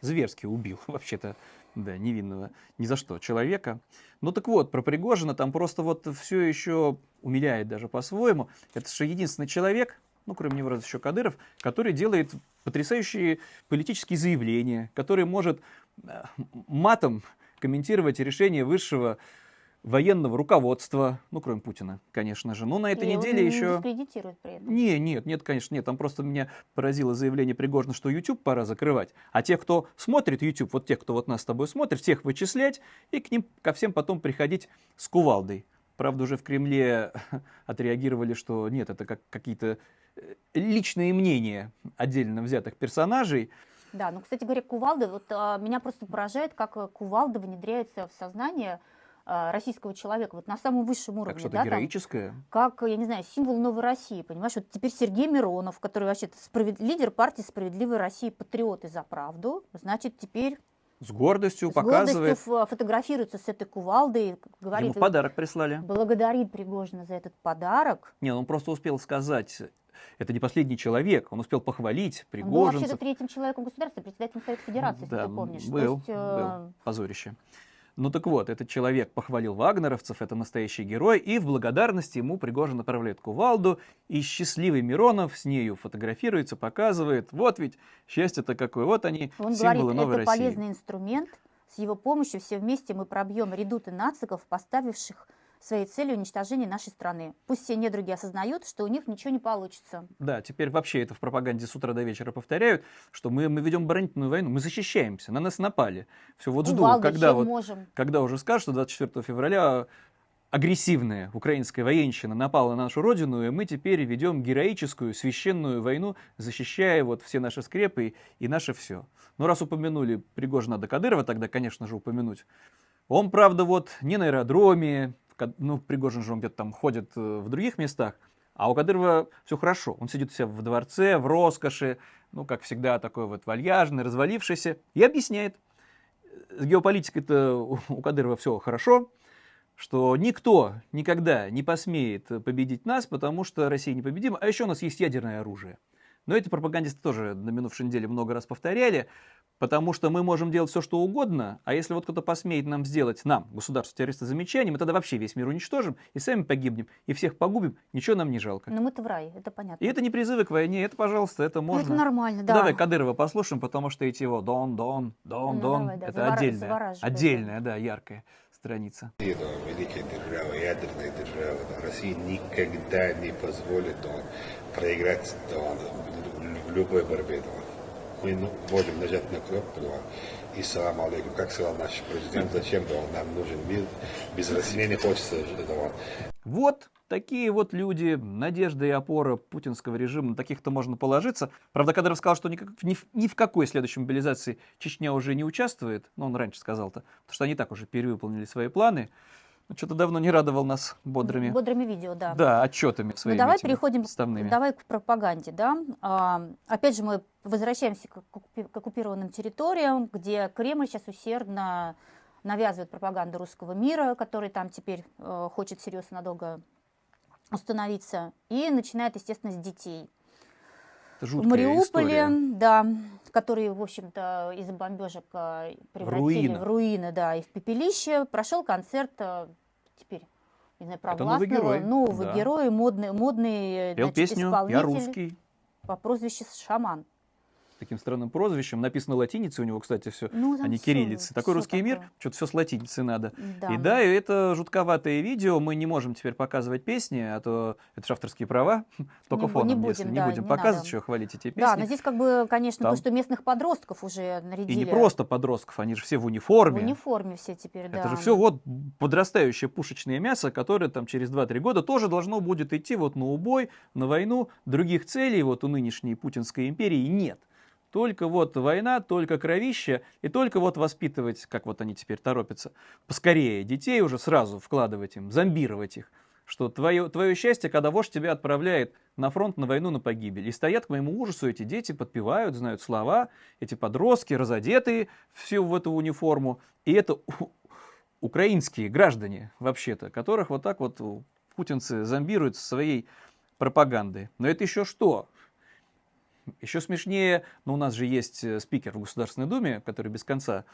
S1: зверски убил *laughs* вообще-то, да, невинного ни за что человека. Ну так вот, про Пригожина там просто вот все еще умиляет даже по-своему. Это же единственный человек, ну кроме него раз еще Кадыров, который делает потрясающие политические заявления, который может э, матом комментировать решение высшего военного руководства, ну, кроме Путина, конечно же. Но на этой
S2: И
S1: неделе
S2: он
S1: еще...
S2: дискредитирует при этом.
S1: Не, нет, нет, конечно, нет. Там просто меня поразило заявление Пригожина, что YouTube пора закрывать. А тех, кто смотрит YouTube, вот тех, кто вот нас с тобой смотрит, всех вычислять и к ним, ко всем потом приходить с кувалдой. Правда, уже в Кремле *laughs* отреагировали, что нет, это как какие-то э, личные мнения отдельно взятых персонажей.
S2: Да, ну, кстати говоря, кувалда, вот а, меня просто поражает, как э, кувалда внедряется в сознание российского человека, вот на самом высшем уровне.
S1: Как что-то
S2: да, там,
S1: героическое.
S2: как, я не знаю, символ новой России, понимаешь? Вот теперь Сергей Миронов, который вообще справед... лидер партии «Справедливая Россия», патриот и за правду, значит, теперь
S1: С гордостью
S2: с
S1: показывает.
S2: гордостью ф- фотографируется с этой кувалдой,
S1: Ему
S2: говорит,
S1: подарок прислали.
S2: благодарит Пригожина за этот подарок.
S1: Не, он просто успел сказать, это не последний человек, он успел похвалить
S2: Он был вообще-то
S1: пригожинцев.
S2: третьим человеком государства, председателем Совета Федерации, если
S1: Да,
S2: ты помнишь. То
S1: был,
S2: есть, э,
S1: был. Позорище. Ну так вот, этот человек похвалил вагнеровцев, это настоящий герой, и в благодарность ему Пригожин направляет кувалду, и счастливый Миронов с нею фотографируется, показывает, вот ведь счастье-то какое, вот они,
S2: Он
S1: символы
S2: говорит,
S1: новой
S2: это
S1: России.
S2: полезный инструмент. С его помощью все вместе мы пробьем редуты нациков, поставивших своей целью уничтожение нашей страны. Пусть все недруги осознают, что у них ничего не получится.
S1: Да, теперь вообще это в пропаганде с утра до вечера повторяют, что мы, мы ведем оборонительную войну, мы защищаемся, на нас напали. Все, вот жду,
S2: Кувалдой
S1: когда вот
S2: можем.
S1: когда уже скажут, что 24 февраля агрессивная украинская военщина напала на нашу родину, и мы теперь ведем героическую священную войну, защищая вот все наши скрепы и, и наше все. Ну, раз упомянули Пригожина до Кадырова, тогда, конечно же, упомянуть. Он, правда, вот не на аэродроме, ну, Пригожин же он где-то там ходит э, в других местах, а у Кадырова все хорошо. Он сидит у себя в дворце, в роскоши, ну, как всегда, такой вот вальяжный, развалившийся, и объясняет. С геополитикой-то у- Кадырова все хорошо, что никто никогда не посмеет победить нас, потому что Россия непобедима, а еще у нас есть ядерное оружие. Но эти пропагандисты тоже на минувшей неделе много раз повторяли, потому что мы можем делать все, что угодно, а если вот кто-то посмеет нам сделать, нам, государство террориста, замечание, мы тогда вообще весь мир уничтожим, и сами погибнем, и всех погубим, ничего нам не жалко.
S2: Но мы-то в рай, это понятно.
S1: И это не призывы к войне, это, пожалуйста, это
S2: Ну,
S1: можно.
S2: это нормально, да.
S1: Давай Кадырова послушаем, потому что эти его дон, дон, дон,
S2: Ну,
S1: дон,
S2: давай, да,
S1: это отдельная,
S2: завораживает,
S1: отдельная, да, яркая страница.
S7: Да, великая держава, ядерная держава. Россия никогда не позволит да, проиграть да, в- любой борьбе. Да. Мы ну, можем нажать на кнопку, да, и салам алейкум. Как сказал наш президент, зачем да, нам нужен мир, без России не хочется. Да.
S1: Вот такие вот люди, надежда и опора путинского режима, на таких-то можно положиться. Правда, Кадыров сказал, что никак- ни, в- ни в какой следующей мобилизации Чечня уже не участвует, но он раньше сказал-то, потому что они так уже перевыполнили свои планы. Ну, Что-то давно не радовал нас бодрыми,
S2: Бодрыми видео, да.
S1: да, отчетами
S2: Ну,
S1: своими
S2: давай
S1: этими
S2: переходим
S1: вставными.
S2: давай к пропаганде, да. А, опять же, мы возвращаемся к, к оккупированным территориям, где Кремль сейчас усердно навязывает пропаганду русского мира, который там теперь э, хочет серьезно надолго установиться, и начинает, естественно, с детей. В Мариуполе,
S1: история.
S2: да, которые, в общем-то, из-за бомбежек э, превратили
S1: руины.
S2: в руины, да, и в пепелище, прошел концерт э, теперь, не знаю,
S1: Это новый герой,
S2: нового
S1: да.
S2: героя, модный, модный
S1: Пел
S2: значит,
S1: песню
S2: исполнитель
S1: «Я русский»,
S2: по прозвищу Шаман.
S1: Таким странным прозвищем. Написано латиницей у него, кстати, все,
S2: Ну,
S1: а не кириллицей. Такой русский мир,
S2: такое.
S1: что-то все с латиницей надо.
S2: Да.
S1: И да, и это жутковатое видео. Мы не можем теперь показывать песни, а то это же авторские права. *laughs* Только
S2: Не
S1: фоном,
S2: не
S1: если
S2: будем,
S1: не
S2: да,
S1: будем
S2: не
S1: показывать,
S2: надо.
S1: еще хвалить эти
S2: Да,
S1: песни.
S2: но здесь как бы, конечно,
S1: Там-
S2: то, что местных подростков уже нарядили.
S1: И не просто подростков, они же все в униформе.
S2: В униформе все теперь, да.
S1: Это же все вот подрастающее пушечное мясо, которое там через 2-3 года тоже должно будет идти вот на убой, на войну. Других целей вот у нынешней путинской империи нет. Только вот война, только кровище, и только вот воспитывать, как вот они теперь торопятся, поскорее детей уже сразу вкладывать им, зомбировать их. Что твое, твое счастье, когда вождь тебя отправляет на фронт, на войну, на погибель. И стоят к моему ужасу эти дети, подпевают, знают слова, эти подростки, разодетые все в эту униформу. И это украинские граждане, вообще-то, которых вот так вот путинцы зомбируют своей пропагандой. Но это еще что? Еще смешнее, но у нас же есть э, спикер в Государственной Думе, который без конца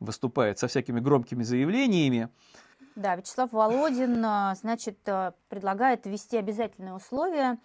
S1: выступает со всякими громкими заявлениями.
S2: Да, Вячеслав Володин, а, значит, а, предлагает ввести обязательные условия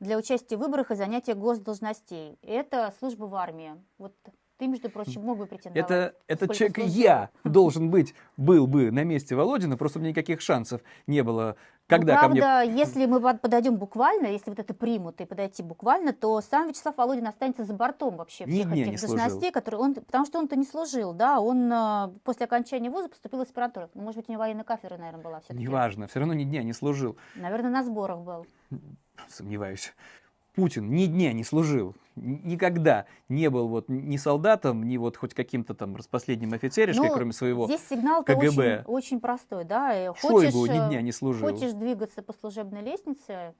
S2: для участия в выборах и занятия госдолжностей. Это служба в армии. Вот Ты, между прочим, мог бы претендовать.
S1: Это, это человек
S2: служил.
S1: я *laughs* должен быть, был бы на месте Володина, просто у меня никаких шансов не было. Когда
S2: ну,
S1: ко мне
S2: правда, если мы под- подойдем буквально, если вот это примут и подойти буквально, то сам Вячеслав Володин останется за бортом вообще всех
S1: дня
S2: этих должностей, которые он, потому что он-то не служил, да, он э, после окончания вуза поступил в аспирантуру. Ну, может быть, у него военная кафедра, наверное, была все-таки.
S1: Неважно, все равно ни дня не служил.
S2: Наверное, на сборах был.
S1: Сомневаюсь. Путин ни дня не служил, никогда не был вот ни солдатом, ни вот хоть каким-то там распоследним офицеришкой,
S2: Ну,
S1: кроме своего
S2: Здесь сигнал-то
S1: КГБ.
S2: очень, очень простой, да. и
S1: Шойгу
S2: хочешь,
S1: ни
S2: э,
S1: дня не служил.
S2: Хочешь двигаться по служебной лестнице,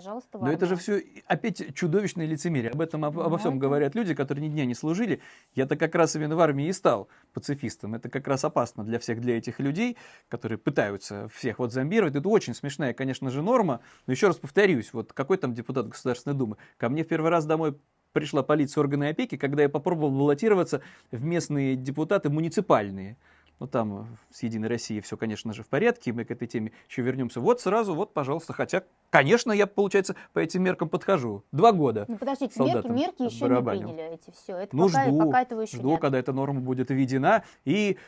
S2: пожалуйста, в
S1: Но это же все опять чудовищное лицемерие. Об этом об- обо всем
S2: это-
S1: говорят люди, которые ни дня не служили. Я-то как раз именно в армии и стал пацифистом. Это как раз опасно для всех, для этих людей, которые пытаются всех вот зомбировать. Это очень смешная, конечно же, норма. Но еще раз повторюсь, вот какой там депутат Государственной Думы? Ко мне в первый раз домой пришла полиция органы опеки, когда я попробовал баллотироваться в местные депутаты муниципальные. Ну, там э, с «Единой Россией» все, конечно же, в порядке, мы к этой теме еще вернемся. Вот сразу, вот, пожалуйста, хотя, конечно, я, получается, по этим меркам подхожу. Два года.
S2: Ну, подождите, мерки, мерки еще не
S1: отбарабанил.
S2: приняли эти все. Это
S1: Ну,
S2: пока,
S1: жду,
S2: пока этого еще
S1: жду,
S2: нет.
S1: когда эта норма будет введена. И,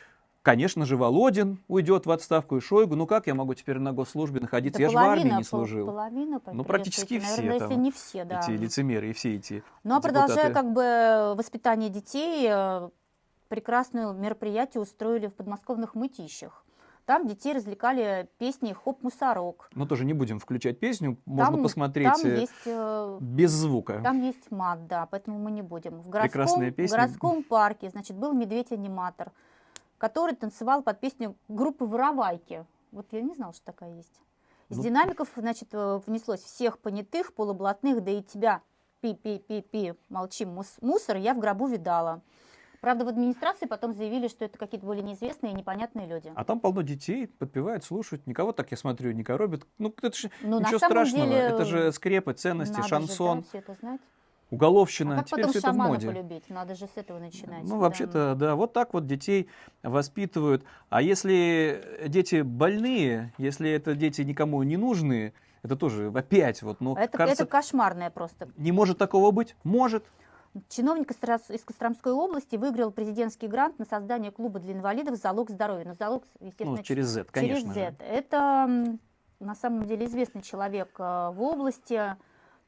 S1: конечно же, Володин уйдет в отставку, и Шойгу. Ну, как я могу теперь на госслужбе находиться?
S2: Это
S1: я же в армии не служил.
S2: Половина,
S1: Ну, практически
S2: наверное,
S1: все
S2: если
S1: там,
S2: не все, да.
S1: Эти лицемеры и все эти
S2: Ну, а продолжая как бы воспитание детей, э, прекрасное мероприятие устроили в подмосковных мытищах. Там детей развлекали песней «Хоп-мусорок».
S1: Но тоже не будем включать песню, можно
S2: Там-
S1: посмотреть
S2: Там
S1: э,
S2: есть, э,
S1: без звука.
S2: там есть мат, да, поэтому мы не будем. В городском, в городском парке, значит, был медведь-аниматор, который танцевал под песню группы «Воровайки». Вот я не знала, что такая есть. Из
S1: Ну.
S2: динамиков, значит, э, внеслось всех понятых, полублатных, да и тебя, пи-пи-пи-пи, молчи, мус- мусор, я в гробу видала. Правда, в администрации потом заявили, что это какие-то более неизвестные и непонятные люди.
S1: А там полно детей, подпевают, слушают. Никого так, я смотрю, не коробит. Ну, это же
S2: Ну, на
S1: ничего страшного.
S2: деле,
S1: это же скрепы, ценности,
S2: Надо же,
S1: шансон,
S2: да, все это знать.
S1: уголовщина.
S2: А как
S1: Теперь
S2: потом
S1: все это в моде.
S2: полюбить? Надо же с этого начинать.
S1: Ну,
S2: да.
S1: вообще-то, да, вот так вот детей воспитывают. А если дети больные, если это дети никому не нужные, это тоже опять вот, ну,
S2: Это,
S1: кажется,
S2: это кошмарное просто.
S1: не может такого быть? Может.
S2: Чиновник из Костромской области выиграл президентский грант на создание клуба для инвалидов «Залог здоровья». Но залог, естественно,
S1: Ну, через Z, конечно
S2: через
S1: же.
S2: Z. Это м, на самом деле известный человек э, в области,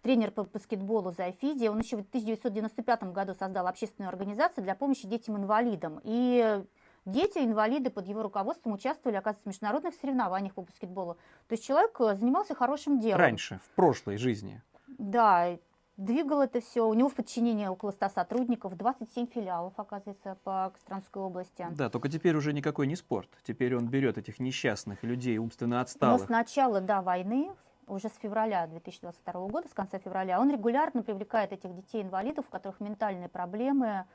S2: тренер по баскетболу Зайфиди. Он еще в 1995 году создал общественную организацию для помощи детям-инвалидам. И дети-инвалиды под его руководством участвовали, оказывается, в международных соревнованиях по баскетболу. То есть человек э, занимался хорошим делом.
S1: Раньше, в прошлой жизни.
S2: Да, двигал это все. У него в подчинении около 100 сотрудников, 27 филиалов, оказывается, по Костромской области.
S1: Да, только теперь уже никакой не спорт. Теперь он берет этих несчастных людей, умственно
S2: Но
S1: отсталых.
S2: с начала да, войны, уже с февраля 2022 года, с конца февраля, он регулярно привлекает этих детей-инвалидов, у которых ментальные проблемы,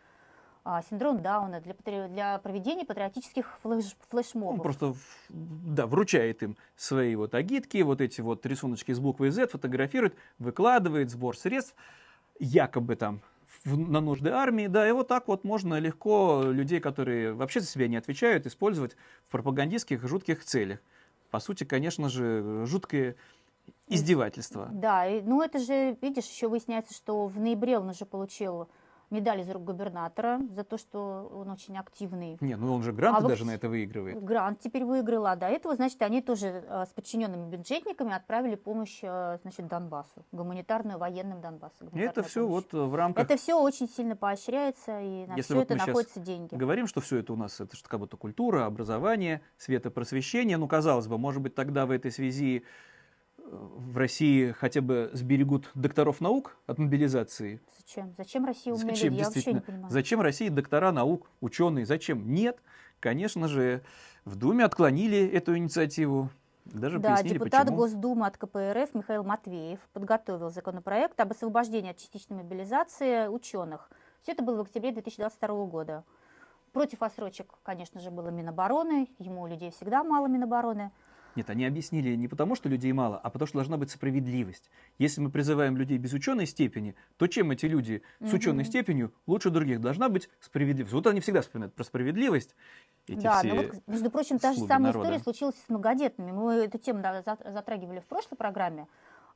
S2: синдром Дауна, для, для проведения патриотических флеш- флешмобов.
S1: Он просто, да, вручает им свои вот агитки, вот эти вот рисуночки с буквой Z, фотографирует, выкладывает сбор средств, якобы там в- на нужды армии, да, и вот так вот можно легко людей, которые вообще за себя не отвечают, использовать в пропагандистских жутких целях. По сути, конечно же, жуткое издевательство.
S2: Да, ну это же, видишь, еще выясняется, что в ноябре он уже получил медаль из рук губернатора за то, что он очень активный.
S1: Не, ну он же гранты
S2: А
S1: даже на это выигрывает.
S2: Грант теперь выиграл, а до этого, значит, они тоже э, с подчиненными бюджетниками отправили помощь, э, значит, Донбассу, гуманитарную военным Донбассу.
S1: Это все
S2: помощь.
S1: вот в рамках
S2: Это все очень сильно поощряется, и на
S1: Если
S2: все
S1: вот
S2: это находятся деньги.
S1: Говорим, что все это у нас, это что как будто культура, образование, светопросвещение. Ну, казалось бы, может быть, тогда в этой связи э, в России хотя бы сберегут докторов наук от мобилизации.
S2: Зачем? Зачем Россия умные
S1: Зачем,
S2: люди? Я вообще не понимаю.
S1: Зачем России доктора наук, ученые? Зачем? Нет. Конечно же, в Думе отклонили эту инициативу. Даже
S2: Да, депутат
S1: почему.
S2: Госдумы от КПРФ Михаил Матвеев подготовил законопроект об освобождении от частичной мобилизации ученых. Все это было в октябре 2022 года. Против отсрочек, конечно же, было Минобороны. Ему у людей всегда мало Минобороны.
S1: Нет, они объяснили не потому, что людей мало, а потому, что должна быть справедливость. Если мы призываем людей без ученой степени, то чем эти люди с ученой
S2: Мгм.
S1: степенью лучше других? Должна быть справедливость. Вот они всегда вспоминают про справедливость. Эти
S2: да,
S1: все
S2: но вот, между прочим, та же самая
S1: народа.
S2: история случилась с многодетными. Мы эту тему да, за- затрагивали в прошлой программе.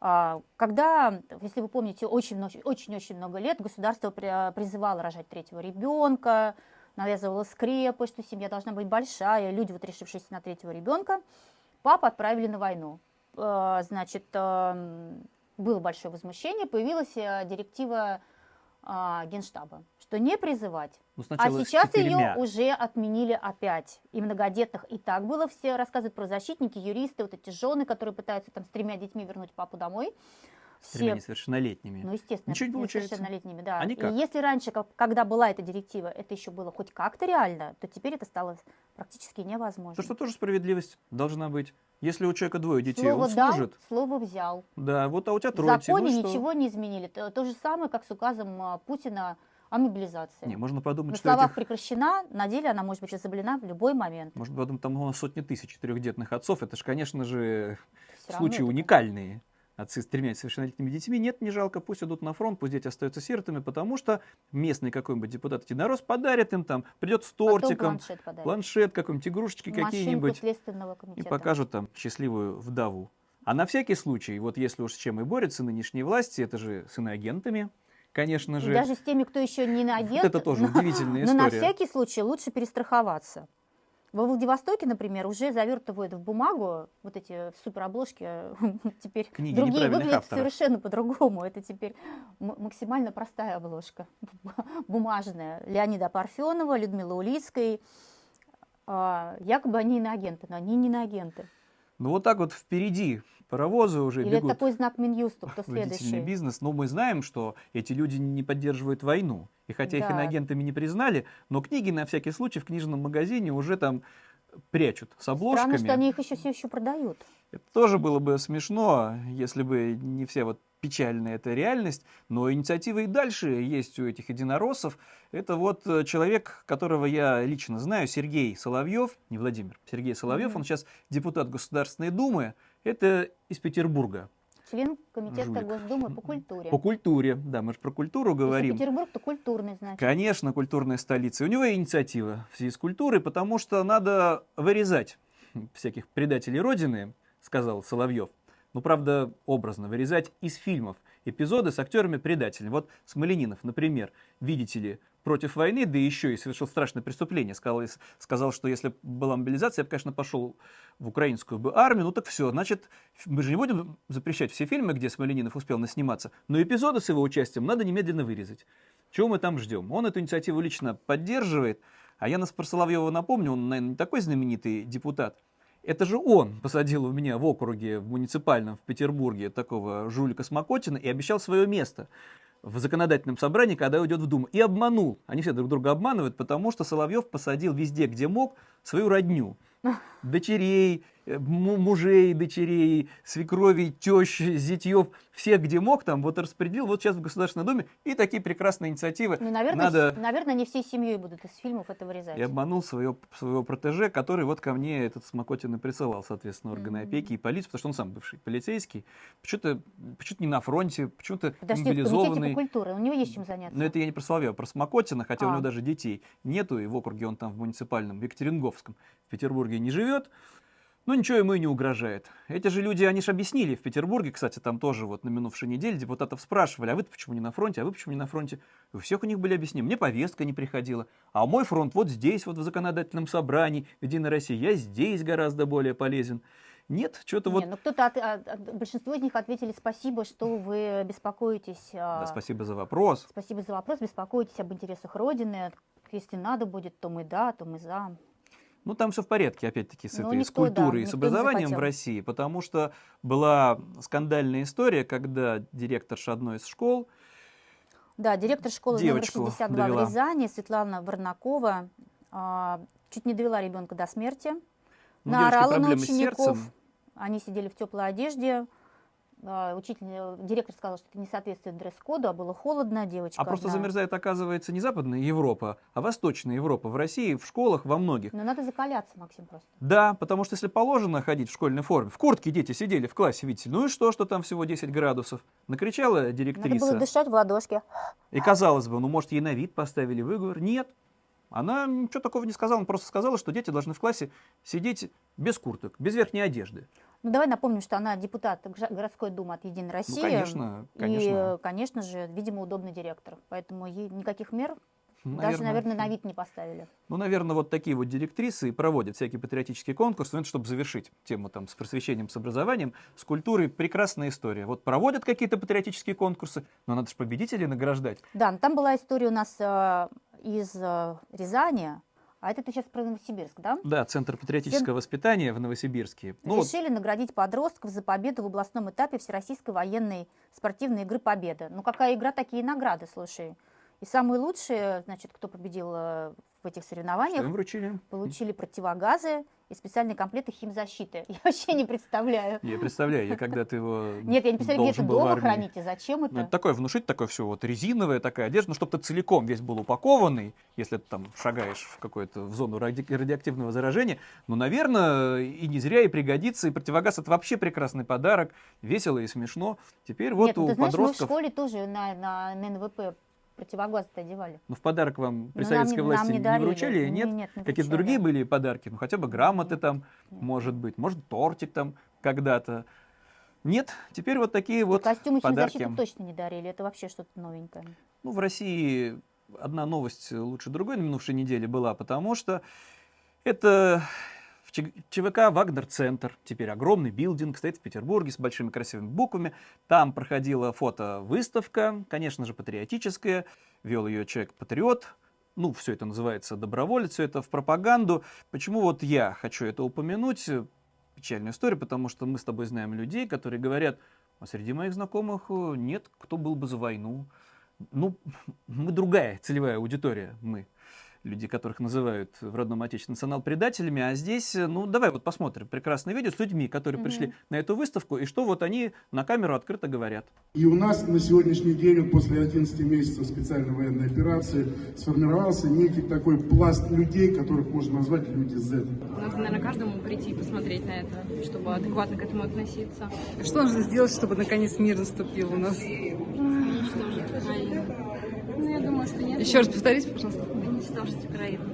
S2: А, Когда, если вы помните, очень-очень много лет государство при- призывало рожать третьего ребенка, навязывало скрепы, что семья должна быть большая, люди, вот решившиеся на третьего ребенка, папу отправили на войну. А, Значит, эм, было большое возмущение, появилась э, директива Генштаба, что не призывать.
S1: Ну,
S2: А сейчас ее уже отменили опять. И многодетных и так было. Все рассказывают про защитники, юристы, вот эти жены, которые пытаются там с тремя детьми вернуть папу домой.
S1: С тремя
S2: Все,
S1: несовершеннолетними.
S2: ну, естественно,
S1: Ничего не получается.
S2: несовершеннолетними, да.
S1: А никак.
S2: И если раньше, как- когда была эта директива, это еще было хоть как-то реально, то теперь это стало практически невозможно.
S1: То, что тоже справедливость должна быть. Если у человека двое детей,
S2: Слово
S1: он
S2: дал,
S1: служит.
S2: слово взял.
S1: Да, вот, а у тебя
S2: В
S1: трое ну
S2: законе
S1: что?
S2: ничего не изменили. То, то же самое, как с указом а, Путина о мобилизации.
S1: Не, можно подумать,
S2: На
S1: что
S2: словах
S1: этих...
S2: прекращена, на деле она может быть изоблена в любой момент.
S1: Можно подумать, там у нас сотни тысяч четырехдетных отцов. Это же, конечно же, *laughs*
S2: равно
S1: случаи
S2: это-
S1: уникальные. Отцы с тремя совершеннолетними детьми. Нет, не жалко, пусть идут на фронт, пусть дети остаются сиротами, потому что местный какой-нибудь депутат единорос подарит им там, придет с
S2: Потом
S1: тортиком,
S2: планшет подарит.
S1: планшет какой-нибудь, игрушечки какие-нибудь. И покажут там счастливую вдову. А на всякий случай, вот если уж с чем и борются нынешние власти, это же с иноагентами, конечно
S2: И
S1: же.
S2: даже с теми, кто еще не на агент,
S1: это тоже
S2: но,
S1: удивительная
S2: но на
S1: история.
S2: всякий случай лучше перестраховаться. Во Владивостоке, например, уже завертывают в бумагу вот эти суперобложки, *laughs* теперь
S1: Книги
S2: другие выглядят
S1: авторов.
S2: совершенно по-другому. Это теперь максимально простая обложка, *laughs* бумажная. Леонида Парфенова, Людмила Улицкой. А, Якобы они иноагенты, но они не иноагенты.
S1: Ну вот так вот впереди паровозы уже
S2: Или это
S1: бегут
S2: такой знак Минюста, кто *laughs* следующий?
S1: бизнес. Но мы знаем, что эти люди не поддерживают войну. И хотя их
S2: Да.
S1: иноагентами не признали, но книги на всякий случай в книжном магазине уже там прячут с обложками.
S2: Странно, что они их еще все еще продают.
S1: Это тоже было бы смешно, если бы не вся вот печальная эта реальность, но инициатива и дальше есть у этих единороссов. Это вот э, человек, которого я лично знаю, Сергей Соловьев, не Владимир, Сергей Соловьев,
S2: Мгм.
S1: он сейчас депутат Государственной Думы, это из Петербурга.
S2: Член комитета
S1: Жулик.
S2: Госдумы по культуре.
S1: По культуре, да, мы же про культуру
S2: Если
S1: говорим.
S2: Петербург, то культурный, значит.
S1: Конечно, культурная столица. У него инициатива в связи с культурой, потому что надо вырезать всяких предателей Родины, сказал Соловьев. Ну, правда, образно, вырезать из фильмов эпизоды с актерами-предателями. Вот Смоленинов, например, видите ли, против войны, да еще и совершил страшное преступление. Сказал, сказал, что если была мобилизация, я бы, конечно, пошел в украинскую бы армию. Ну так все, значит, мы же не будем запрещать все фильмы, где Смоленинов успел насниматься, но эпизоды с его участием надо немедленно вырезать. Чего мы там ждем? Он эту инициативу лично поддерживает, а я нас про Соловьева напомню, он, наверное, не такой знаменитый депутат. Это же он посадил у меня в округе, в муниципальном, в Петербурге, такого жулика Смокотина и обещал свое место в законодательном собрании, когда уйдет в Думу. И обманул. Они все друг друга обманывают, потому что Соловьев посадил везде, где мог, свою родню. *laughs* Дочерей, мужей, дочерей, свекровей, тещ, зятьев, всех, где мог, там вот распределил, вот сейчас в Государственной Думе, и такие прекрасные инициативы.
S2: Ну, наверное,
S1: Надо-
S2: наверное, не всей семьей будут из фильмов это вырезать.
S1: И обманул своего, своего протеже, который вот ко мне этот Смокотин и присылал, соответственно, органы
S2: Мгм.
S1: опеки и полицию, потому что он сам бывший полицейский. Почему-то почему не на фронте, почему-то
S2: Подожди,
S1: мобилизованный.
S2: по культуре, у него есть чем заняться.
S1: Но это я не про Соловьева, а про Смокотина, хотя у
S2: А.
S1: него даже детей нету, и в округе он там в муниципальном, в Екатеринговском, в Петербурге не живет. Ну, ничего ему и не угрожает. Эти же люди, они же объяснили в Петербурге, кстати, там тоже вот на минувшей неделе депутатов спрашивали, а вы почему не на фронте, а вы почему не на фронте? И у всех у них были объяснения. Мне повестка не приходила. А мой фронт вот здесь, вот в законодательном собрании, Единой России. Я здесь гораздо более полезен. Нет, что-то вот...
S2: ну кто-то, от- от- от- большинство из них ответили спасибо, что вы беспокоитесь.
S1: Да, спасибо за вопрос.
S2: Спасибо за вопрос, беспокоитесь об интересах Родины. Если надо будет, то мы да, то мы за.
S1: Ну, там все в порядке, опять-таки, с
S2: Ну,
S1: этой, с
S2: никто, да,
S1: культурой и с образованием в. России, потому что была скандальная история, когда директорша одной из школ,
S2: Да, директор школы номер
S1: Девочку
S2: 62
S1: довела.
S2: в Рязани, Светлана Варнакова, а, чуть не довела ребенка до смерти.
S1: ну,
S2: наорала на учеников. Они сидели в теплой одежде. А, Учитель, э, директор сказал, что это не соответствует дресс-коду, а было холодно, девочка.
S1: а просто
S2: одна.
S1: замерзает, оказывается, не Западная Европа, а Восточная Европа. В России, в школах, во многих.
S2: Но надо закаляться, Максим, просто.
S1: Да, потому что если положено ходить в школьной форме, в куртке дети сидели в классе, видите, ну и что, что там всего 10 градусов? Накричала
S2: Надо было
S1: директриса.
S2: дышать в ладошки.
S1: И казалось бы, ну может ей на вид поставили выговор. Нет. Она ничего такого не сказала, она просто сказала, что дети должны в классе сидеть без курток, без верхней одежды.
S2: Ну, давай напомним, что она депутат городской думы от Единой России.
S1: Ну, конечно,
S2: И,
S1: конечно.
S2: конечно же, видимо, удобный директор. Поэтому ей никаких мер даже,
S1: Наверное.
S2: наверное, на вид не поставили.
S1: Ну, наверное, вот такие вот директрисы и проводят всякие патриотические конкурсы, ну, это чтобы завершить тему там с просвещением, с образованием, с культурой. Прекрасная история. Вот проводят какие-то патриотические конкурсы, но надо же победителей награждать.
S2: Да, но там была история у нас э, из э, Рязани, а это ты сейчас про Новосибирск, да?
S1: Да, Центр патриотического воспитания в Новосибирске. Ну, вот
S2: Решили наградить подростков за победу в областном этапе Всероссийской военной спортивной игры «Победа». Ну, какая игра, такие награды, слушай. И самые лучшие, значит, кто победил э, в этих
S1: что
S2: соревнованиях,
S1: им вручили?
S2: получили противогазы и специальные комплекты химзащиты. *laughs* Я вообще не представляю.
S1: Я представляю, я когда-то его
S2: Нет, я не представляю, где это дома и зачем
S1: Ну,
S2: это.
S1: это такое внушить, такое все вот резиновая такая одежда, ну, чтобы ты целиком весь был упакованный, если ты там шагаешь в какую-то в зону ради- радиоактивного заражения. Ну, наверное, и не зря и пригодится, и противогаз это вообще прекрасный подарок, весело и смешно. Теперь вот
S2: Нет, ну
S1: у
S2: ты знаешь, мы в
S1: подростков,
S2: школе тоже на, на, на НВП противогазы-то одевали.
S1: ну, в подарок вам при
S2: Ну, нам
S1: советской
S2: не- нам
S1: власти
S2: не
S1: не,
S2: дарили.
S1: вручали,
S2: Не,
S1: нет?
S2: нет, не
S1: Какие-то другие были подарки, ну, хотя бы грамоты
S2: Нет,
S1: там,
S2: нет.
S1: может быть, может, тортик там когда-то. Нет, теперь вот такие вот
S2: Костюмы
S1: подарки.
S2: химзащиты точно не дарили, это вообще что-то новенькое.
S1: Ну, в России одна новость лучше другой на минувшей неделе была, потому что это ЧВК «Вагнер-центр». Теперь огромный билдинг, стоит в Петербурге с большими красивыми буквами. Там проходила фотовыставка, конечно же, патриотическая. Вел ее человек-патриот. Ну, все это называется доброволец, все это в пропаганду. Почему вот я хочу это упомянуть? Печальная история, потому что мы с тобой знаем людей, которые говорят, а среди моих знакомых э, нет, кто был бы за войну. Ну, *laughs* мы другая целевая аудитория, мы. Люди, которых называют в родном отечестве национал-предателями, а здесь, э, ну, давай вот посмотрим прекрасное видео с людьми, которые
S2: Мгм.
S1: пришли на эту выставку, и что вот они на камеру открыто говорят.
S8: И у нас на сегодняшний день, после 11 месяцев специальной военной операции, сформировался некий такой пласт людей, которых можно назвать люди Z.
S9: Надо, наверное, каждому прийти и посмотреть на это, чтобы адекватно к этому относиться.
S10: Что нужно сделать, чтобы наконец мир наступил у нас?
S9: Уничтожить думаю, что нет.
S10: Еще раз повторите, пожалуйста.
S9: Уничтожить Украину.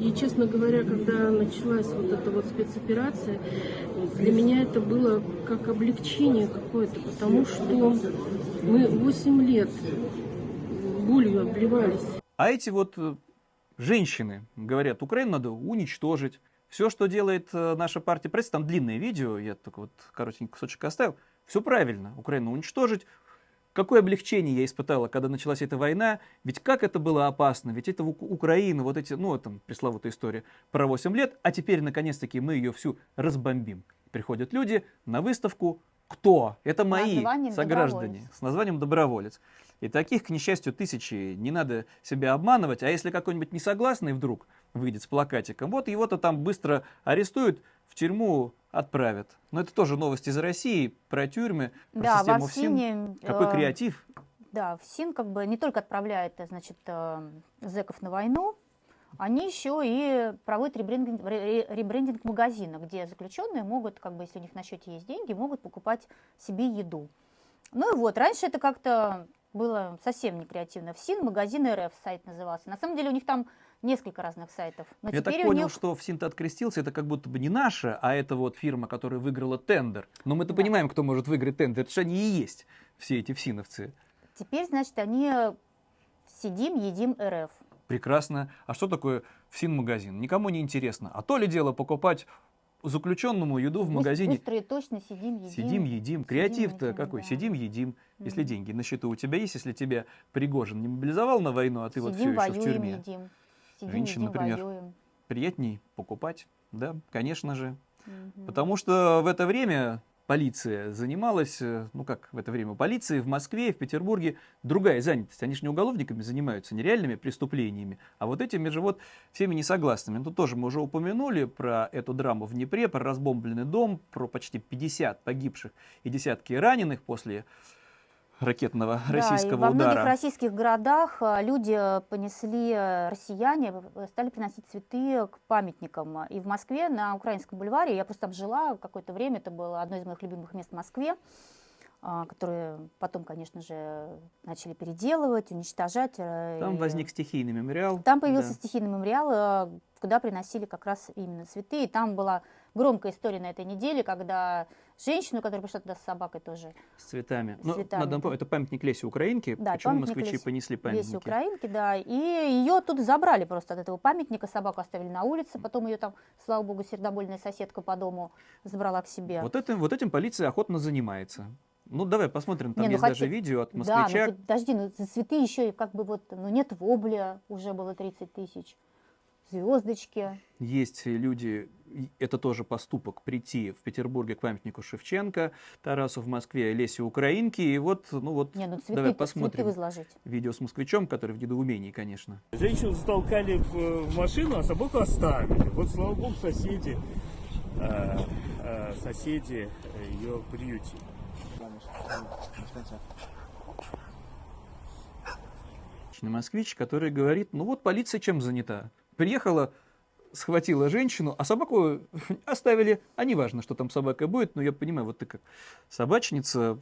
S11: И, честно говоря, когда началась вот эта вот спецоперация, для меня это было как облегчение какое-то, потому что мы 8 лет болью обливались.
S1: А эти вот э, женщины говорят, Украину надо уничтожить. Все, что делает э, наша партия пресс, там длинное видео, я только вот коротенький кусочек оставил, все правильно, Украину уничтожить. Какое облегчение я испытала, когда началась эта война, ведь как это было опасно, ведь это Ук- Украина, вот эти, ну, там, пресловутая история про 8 лет, а теперь, наконец-таки, мы ее всю разбомбим. Приходят люди на выставку, кто? Это мои
S2: Названием
S1: сограждане
S2: «Доброволец».
S1: с названием «Доброволец». И таких, к несчастью, тысячи, не надо себя обманывать. А если какой-нибудь несогласный вдруг выйдет с плакатиком, вот его-то там быстро арестуют, в тюрьму отправят. Но это тоже новости из России про тюрьмы, про
S2: Да,
S1: систему ФСИН. Какой
S2: э,
S1: креатив.
S2: Да, ФСИН как бы не только отправляет, э, значит, э, зэков на войну, они еще и проводят ребрендинг, ре- ребрендинг магазина, где заключенные могут, как бы, если у них на счете есть деньги, могут покупать себе еду. Ну и вот, раньше это как-то было совсем не креативно. ФСИН, магазин РФ сайт назывался. На самом деле у них там несколько разных сайтов. Но
S1: Я так понял,
S2: них...
S1: что ФСИН-то открестился, это как будто бы не наша, а это вот фирма, которая выиграла тендер. Но мы-то
S2: Да.
S1: понимаем, кто может выиграть тендер. Это же они и есть, все эти ФСИНовцы.
S2: Теперь, значит, они сидим, едим РФ.
S1: Прекрасно. А что такое ФСИН-магазин? Никому не интересно. А то ли дело покупать заключенному еду в магазине
S2: Быстро и точно сидим, едим.
S1: Сидим, едим. Креатив-то какой?
S2: да.
S1: Сидим, едим. Если деньги на счету у тебя есть, если тебя Пригожин не мобилизовал на войну, а ты вот все
S2: Сидим,
S1: еще в тюрьме,
S2: едим. Сидим, едим,
S1: например.
S2: воюем.
S1: приятней покупать. Да, конечно же.
S2: Мгм.
S1: Потому что в это время полиция занималась, э, ну как в это время полиции в Москве и в Петербурге другая занятость. Они же не уголовниками занимаются, не реальными преступлениями, а вот этими же вот всеми несогласными. Тут тоже мы уже упомянули про эту драму в Днепре, про разбомбленный дом, про почти 50 погибших и десятки раненых после ракетного
S2: Да, и
S1: российского
S2: во многих
S1: удара.
S2: российских городах а, люди э, понесли, э, россияне э, стали приносить цветы к памятникам. И в Москве на Украинском бульваре, я просто там жила какое-то время, это было одно из моих любимых мест в Москве, а, которые потом, конечно же, начали переделывать, уничтожать.
S1: Там возник стихийный мемориал.
S2: Там появился
S1: да.
S2: стихийный мемориал, куда приносили как раз именно цветы, и там была громкая история на этой неделе, когда женщину, которая пришла туда с собакой тоже.
S1: С цветами.
S2: С
S1: Ну,
S2: цветами.
S1: надо напомнить, это памятник Лесе Украинки.
S2: Да,
S1: Почему москвичи
S2: Лесе-
S1: понесли
S2: Лесе
S1: памятники?
S2: Украинки, да. И ее тут забрали просто от этого памятника. Собаку оставили на улице. Потом ее там, слава богу, сердобольная соседка по дому забрала к себе.
S1: Вот этим, вот этим полиция охотно занимается. Ну, давай посмотрим, там
S2: Не, ну
S1: есть
S2: хотя-
S1: даже видео от
S2: Да,
S1: москвича.
S2: ну подожди, ну цветы еще как бы вот, ну нет вобля, уже было 30 тысяч. Звездочки.
S1: Есть люди, это тоже поступок, прийти в Петербурге к памятнику Шевченко, Тарасу в Москве, Лесе Украинки. И вот, ну вот,
S2: Не, ну цветы,
S1: давай
S2: цветы
S1: посмотрим
S2: возложить.
S1: видео с москвичом, который в недоумении, конечно.
S12: Женщину затолкали в, в машину, а собаку оставили. Вот, слава богу, соседи, э, э, соседи ее приютили.
S1: Москвич, который говорит, ну вот полиция чем занята? Приехала, схватила женщину, а собаку оставили. А не важно, что там с собакой будет, но я понимаю, вот ты как собачница,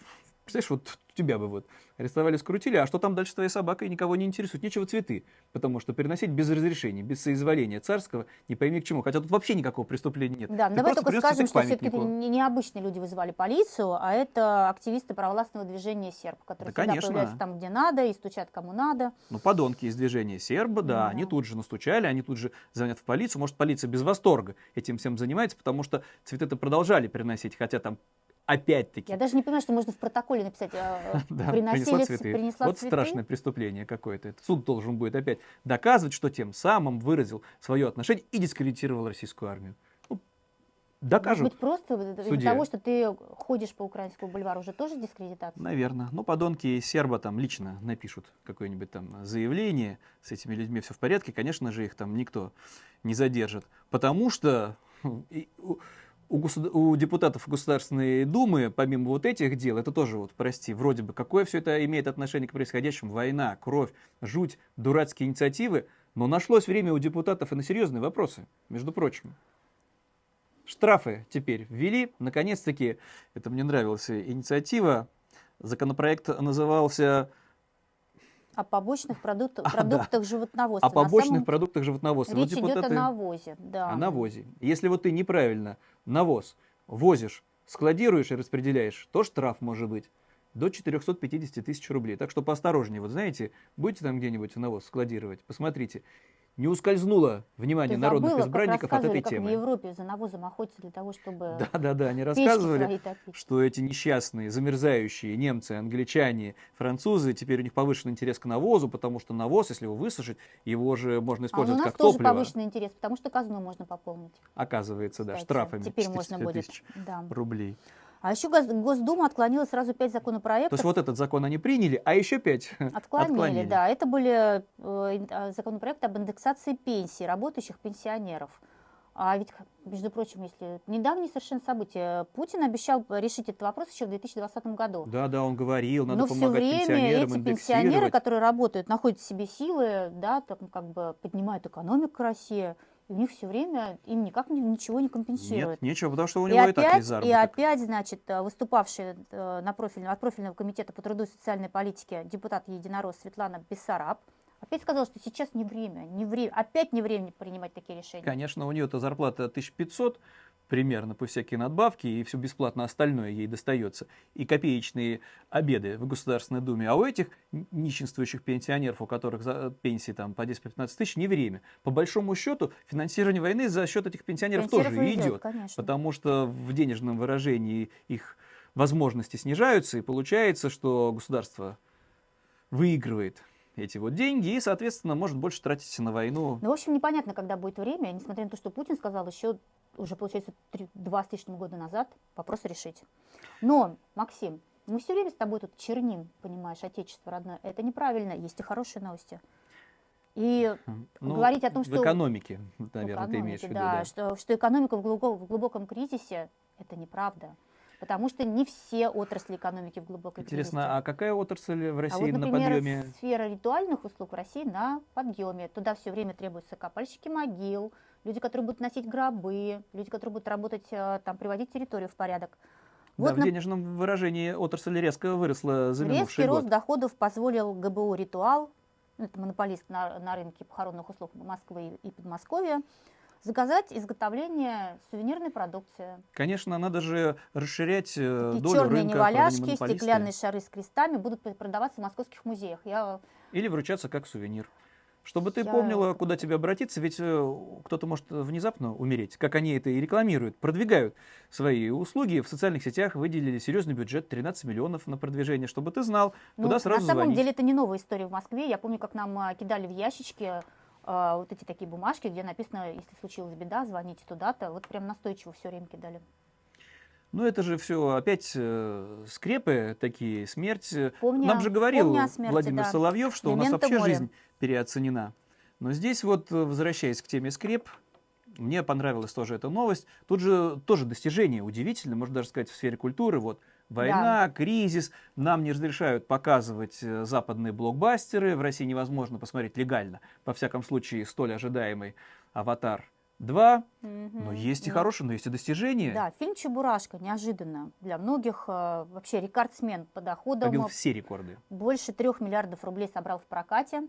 S1: представляешь, вот тебя бы вот арестовали, скрутили, а что там дальше с твоей собакой, никого не интересует. Нечего цветы, потому что переносить без разрешения, без соизволения царского, не пойми к чему. Хотя тут вообще никакого преступления нет.
S2: Да, ну давай только скажем, что все-таки необычные люди вызывали полицию, а это активисты православного движения серб, которые
S1: Да,
S2: всегда
S1: конечно.
S2: появляются там, где надо, и стучат кому надо.
S1: Ну, подонки из движения серба, да, они тут же настучали, они тут же звонят в полицию. Может, полиция без восторга этим всем занимается, потому что цветы-то продолжали приносить, хотя там опять-таки
S2: Я даже не понимаю, что можно в протоколе написать. э, *laughs*
S1: да, принесла цветы.
S2: принесла
S1: вот
S2: цветы.
S1: страшное преступление какое-то. Суд должен будет опять доказывать, что тем самым выразил свое отношение и дискредитировал российскую армию. Ну,
S2: Может
S1: докажут.
S2: быть, просто из-за того, что ты ходишь по Украинскому бульвару, уже тоже дискредитация?
S1: Наверное. Ну, подонки из серба там лично напишут какое-нибудь там заявление, с этими людьми все в порядке, конечно же, их там никто не задержит. Потому что и у, государ- у депутатов Государственной Думы, помимо вот этих дел, это тоже вот, прости, вроде бы, какое все это имеет отношение к происходящему? Война, кровь, жуть, дурацкие инициативы. Но нашлось время у депутатов и на серьезные вопросы, между прочим. Штрафы теперь ввели. Наконец-таки, это мне нравилась инициатива. Законопроект назывался
S2: О побочных продуктах, *laughs*
S1: А, да.
S2: продуктах животноводства.
S1: «О побочных
S2: самом-
S1: продуктах животноводства». Вот
S2: Речь идет о
S1: депутаты-
S2: навозе. Да.
S1: О навозе. Если вот ты неправильно навоз возишь, складируешь и распределяешь, то штраф может быть до 450 тысяч рублей. Так что поосторожнее. Вот знаете, будете там где-нибудь навоз складировать, посмотрите, не ускользнуло внимание
S2: Ты
S1: народных
S2: забыла,
S1: избранников от
S2: рассказывали,
S1: этой
S2: как в
S1: темы.
S2: Европе за навозом охотятся для того, чтобы *laughs*
S1: Да-да-да, они
S2: печки
S1: рассказывали,
S2: свои топить.
S1: что эти несчастные, замерзающие немцы, англичане, французы, теперь у них повышенный интерес к навозу, потому что навоз, если его высушить, его же можно
S2: А у
S1: использовать
S2: нас
S1: как
S2: тоже
S1: топливо.
S2: повышенный интерес, потому что казну можно пополнить.
S1: Оказывается, да,
S2: Кстати,
S1: штрафами
S2: теперь
S1: 400 *laughs*
S2: можно будет,
S1: тысяч
S2: да.
S1: рублей.
S2: А еще Гос- Госдума отклонила сразу пять
S1: То
S2: законопроектов.
S1: есть вот этот закон они приняли, а еще пять *laughs*
S2: Отклонили,
S1: отклонили.
S2: да. Это были э, э, законопроекты об индексации пенсий работающих пенсионеров. А ведь, между прочим, если недавние совершенно события, Путин обещал решить этот вопрос еще в 2020 году.
S1: Да, да, он говорил, надо
S2: Но все
S1: помогать
S2: время
S1: пенсионерам,
S2: эти пенсионеры, которые работают, находят в себе силы, да, там, как бы поднимают экономику России, у них все время им никак ни- ничего не компенсируют.
S1: Нет, нечего, потому что у
S2: И
S1: него и, так
S2: опять,
S1: есть
S2: и
S1: заработок.
S2: опять, значит, э, выступавшая э, на профильном, от профильного комитета по труду и социальной политике депутат Единорос Светлана Бессараб опять сказала, что сейчас не время, не время, опять не время принимать такие решения.
S1: Конечно, у нее-то зарплата 1500 примерно по всякие надбавки, и все бесплатно остальное ей достается. И копеечные обеды в Государственной Думе. А у этих нищенствующих пенсионеров, у которых за пенсии там по 10-15 тысяч, не время. По большому счету, финансирование войны за счет этих пенсионеров
S2: Пенсионеров
S1: тоже
S2: идет,
S1: идет.
S2: конечно.
S1: Потому что в денежном выражении их возможности снижаются, и получается, что государство выигрывает эти вот деньги и, соответственно, может больше тратить на войну.
S2: Ну, в общем, непонятно, когда будет время, несмотря на то, что Путин сказал еще, уже, получается, три- два с лишним года назад, вопрос решить. Но, Максим, мы все время с тобой тут черним, понимаешь, отечество родное. Это неправильно, есть и хорошие новости. И
S1: Ну,
S2: говорить о том, что...
S1: В экономике,
S2: в
S1: наверное, ты имеешь в виду.
S2: да,
S1: да.
S2: Что, что экономика в глубоком, в глубоком кризисе, это неправда. Потому что не все отрасли экономики в глубокой кризисе.
S1: Интересно, а какая отрасль в
S2: А
S1: России
S2: вот,
S1: на
S2: например,
S1: подъеме?
S2: сфера ритуальных услуг в России на подъеме. Туда все время требуются копальщики могил, люди, которые будут носить гробы, люди, которые будут работать, э, там, приводить территорию в порядок.
S1: Да,
S2: Вот
S1: в
S2: на-
S1: денежном выражении отрасль резко выросла за
S2: Резкий
S1: минувший
S2: рост
S1: год.
S2: доходов позволил ГБУ «Ритуал», ну, это монополист на, на рынке похоронных услуг Москвы и Подмосковья, заказать изготовление сувенирной продукции.
S1: Конечно, надо же расширять э,
S2: Такие
S1: долю
S2: черные
S1: рынка.
S2: неваляшки, стеклянные шары с крестами будут продаваться в московских музеях. Я
S1: Или вручаться как сувенир. Чтобы ты
S2: Я-
S1: помнила, куда тебе обратиться, ведь э, кто-то может внезапно умереть, как они это и рекламируют, продвигают свои услуги. В социальных сетях выделили серьезный бюджет 13 миллионов на продвижение, чтобы ты знал,
S2: Ну,
S1: куда сразу
S2: на самом
S1: звонить.
S2: деле это не новая история в Москве. Я помню, как нам а, кидали в ящички а, вот эти такие бумажки, где написано, если случилась беда, звоните туда-то. Вот прям настойчиво все время кидали.
S1: Ну, это же все опять э, скрепы такие, смерть. э,
S2: Помня-
S1: Нам же говорил
S2: помня смерти,
S1: Владимир
S2: да.
S1: Соловьев, что у нас
S2: Мементо
S1: вообще
S2: море.
S1: жизнь переоценена. Но здесь вот, э, возвращаясь к теме скреп, мне понравилась тоже эта новость. Тут же тоже достижение удивительно, можно даже сказать, в сфере культуры. Вот война, кризис, нам не разрешают показывать э, западные блокбастеры, в России невозможно посмотреть легально, во всяком случае, столь ожидаемый «Аватар 2». Но есть и
S2: да.
S1: хорошие, но есть и достижения.
S2: Да, фильм «Чебурашка» неожиданно для многих э, вообще рекордсмен по доходам.
S1: Побил все рекорды.
S2: Больше трех миллиардов рублей собрал в прокате.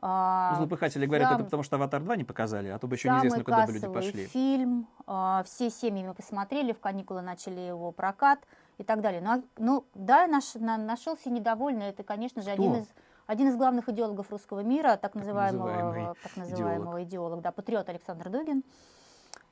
S2: А,
S1: Злопыхатели говорят, это
S2: сам-
S1: потому что «Аватар 2» не показали, а то бы еще неизвестно, куда бы люди пошли.
S2: фильм, а, все семьи мы посмотрели, в каникулы начали его прокат и так далее. Ну, а- ну да, наш, на- нашелся недовольный, это, конечно же, один
S1: Кто?
S2: из, один из главных идеологов русского мира, так называемого,
S1: называемый
S2: так называемого идеолог, да, патриот Александр Дугин,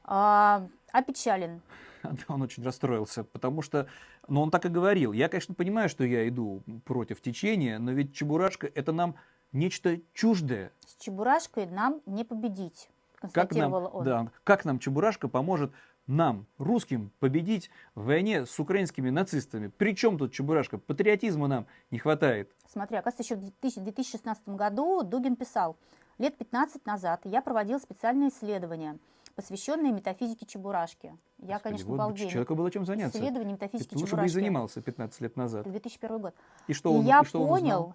S2: а, опечален. *laughs*
S1: Да, Он очень расстроился, потому что, ну, он так и говорил. Я, конечно, понимаю, что я иду против течения, но ведь Чебурашка это нам нечто чуждое.
S2: С Чебурашкой нам не победить,
S1: Как
S2: констатировал
S1: нам,
S2: он.
S1: да, как нам Чебурашка поможет нам, русским, победить в войне с украинскими нацистами? Причем тут Чебурашка? Патриотизма нам не хватает.
S2: Смотри, оказывается, еще в 2000 2016 году Дугин писал, лет 15 назад я проводил специальное исследование, посвященное метафизике Чебурашки. Я,
S1: Господи,
S2: конечно,
S1: вот
S2: балдею.
S1: человеку было чем заняться.
S2: Исследование метафизики
S1: Ты лучше бы и
S2: Чебурашки.
S1: занимался 15 лет назад.
S2: 2001 год.
S1: И что
S2: и
S1: он,
S2: я
S1: и что он
S2: понял,
S1: узнал?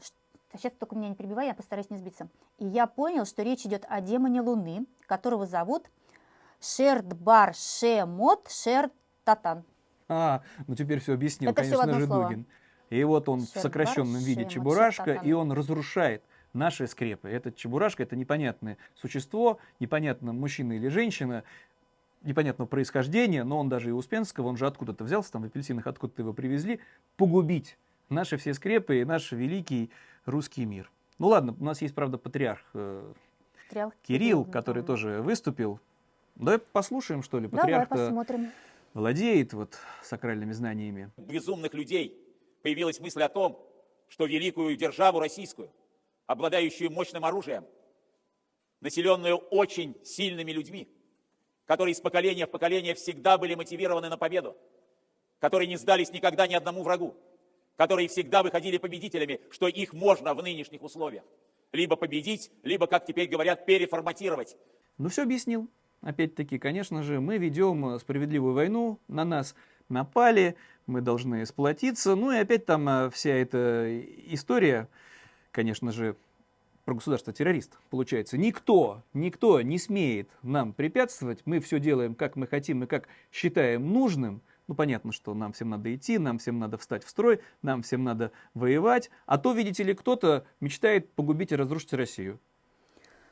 S2: Сейчас только меня не перебивай, я постараюсь не сбиться. И я понял, что речь идет о демоне Луны, которого зовут Шердбар Шемот Шертатан.
S1: А, ну теперь все объяснил,
S2: Это
S1: конечно же,
S2: слово.
S1: Дугин. И вот он в сокращенном виде
S2: Шемот,
S1: Чебурашка,
S2: Шертатан.
S1: и он разрушает наши скрепы. Этот Чебурашка, это непонятное существо, непонятно, мужчина или женщина, непонятного происхождения, но он даже и Успенского, он же откуда-то взялся, там в апельсинах откуда-то его привезли, погубить наши все скрепы и наш великий русский мир. Ну ладно, у нас есть, правда, патриарх э,
S2: Патриарх
S1: Кирилл,
S2: да.
S1: который тоже выступил. Давай послушаем, что ли,
S2: посмотрим.
S1: владеет вот сакральными знаниями.
S13: безумных людей появилась мысль о том, что великую державу российскую, обладающую мощным оружием, населенную очень сильными людьми, которые из поколения в поколение всегда были мотивированы на победу, которые не сдались никогда ни одному врагу, которые всегда выходили победителями, что их можно в нынешних условиях либо победить, либо, как теперь говорят, переформатировать.
S1: Ну, все объяснил. Опять-таки, конечно же, мы ведем э, справедливую войну, на нас напали, мы должны сплотиться. Ну и опять там э, вся эта история, конечно же, про государство-террорист. Получается, никто, никто не смеет нам препятствовать. Мы все делаем, как мы хотим и как считаем нужным. Ну, понятно, что нам всем надо идти, нам всем надо встать в строй, нам всем надо воевать. А то, видите ли, кто-то мечтает погубить и разрушить Россию.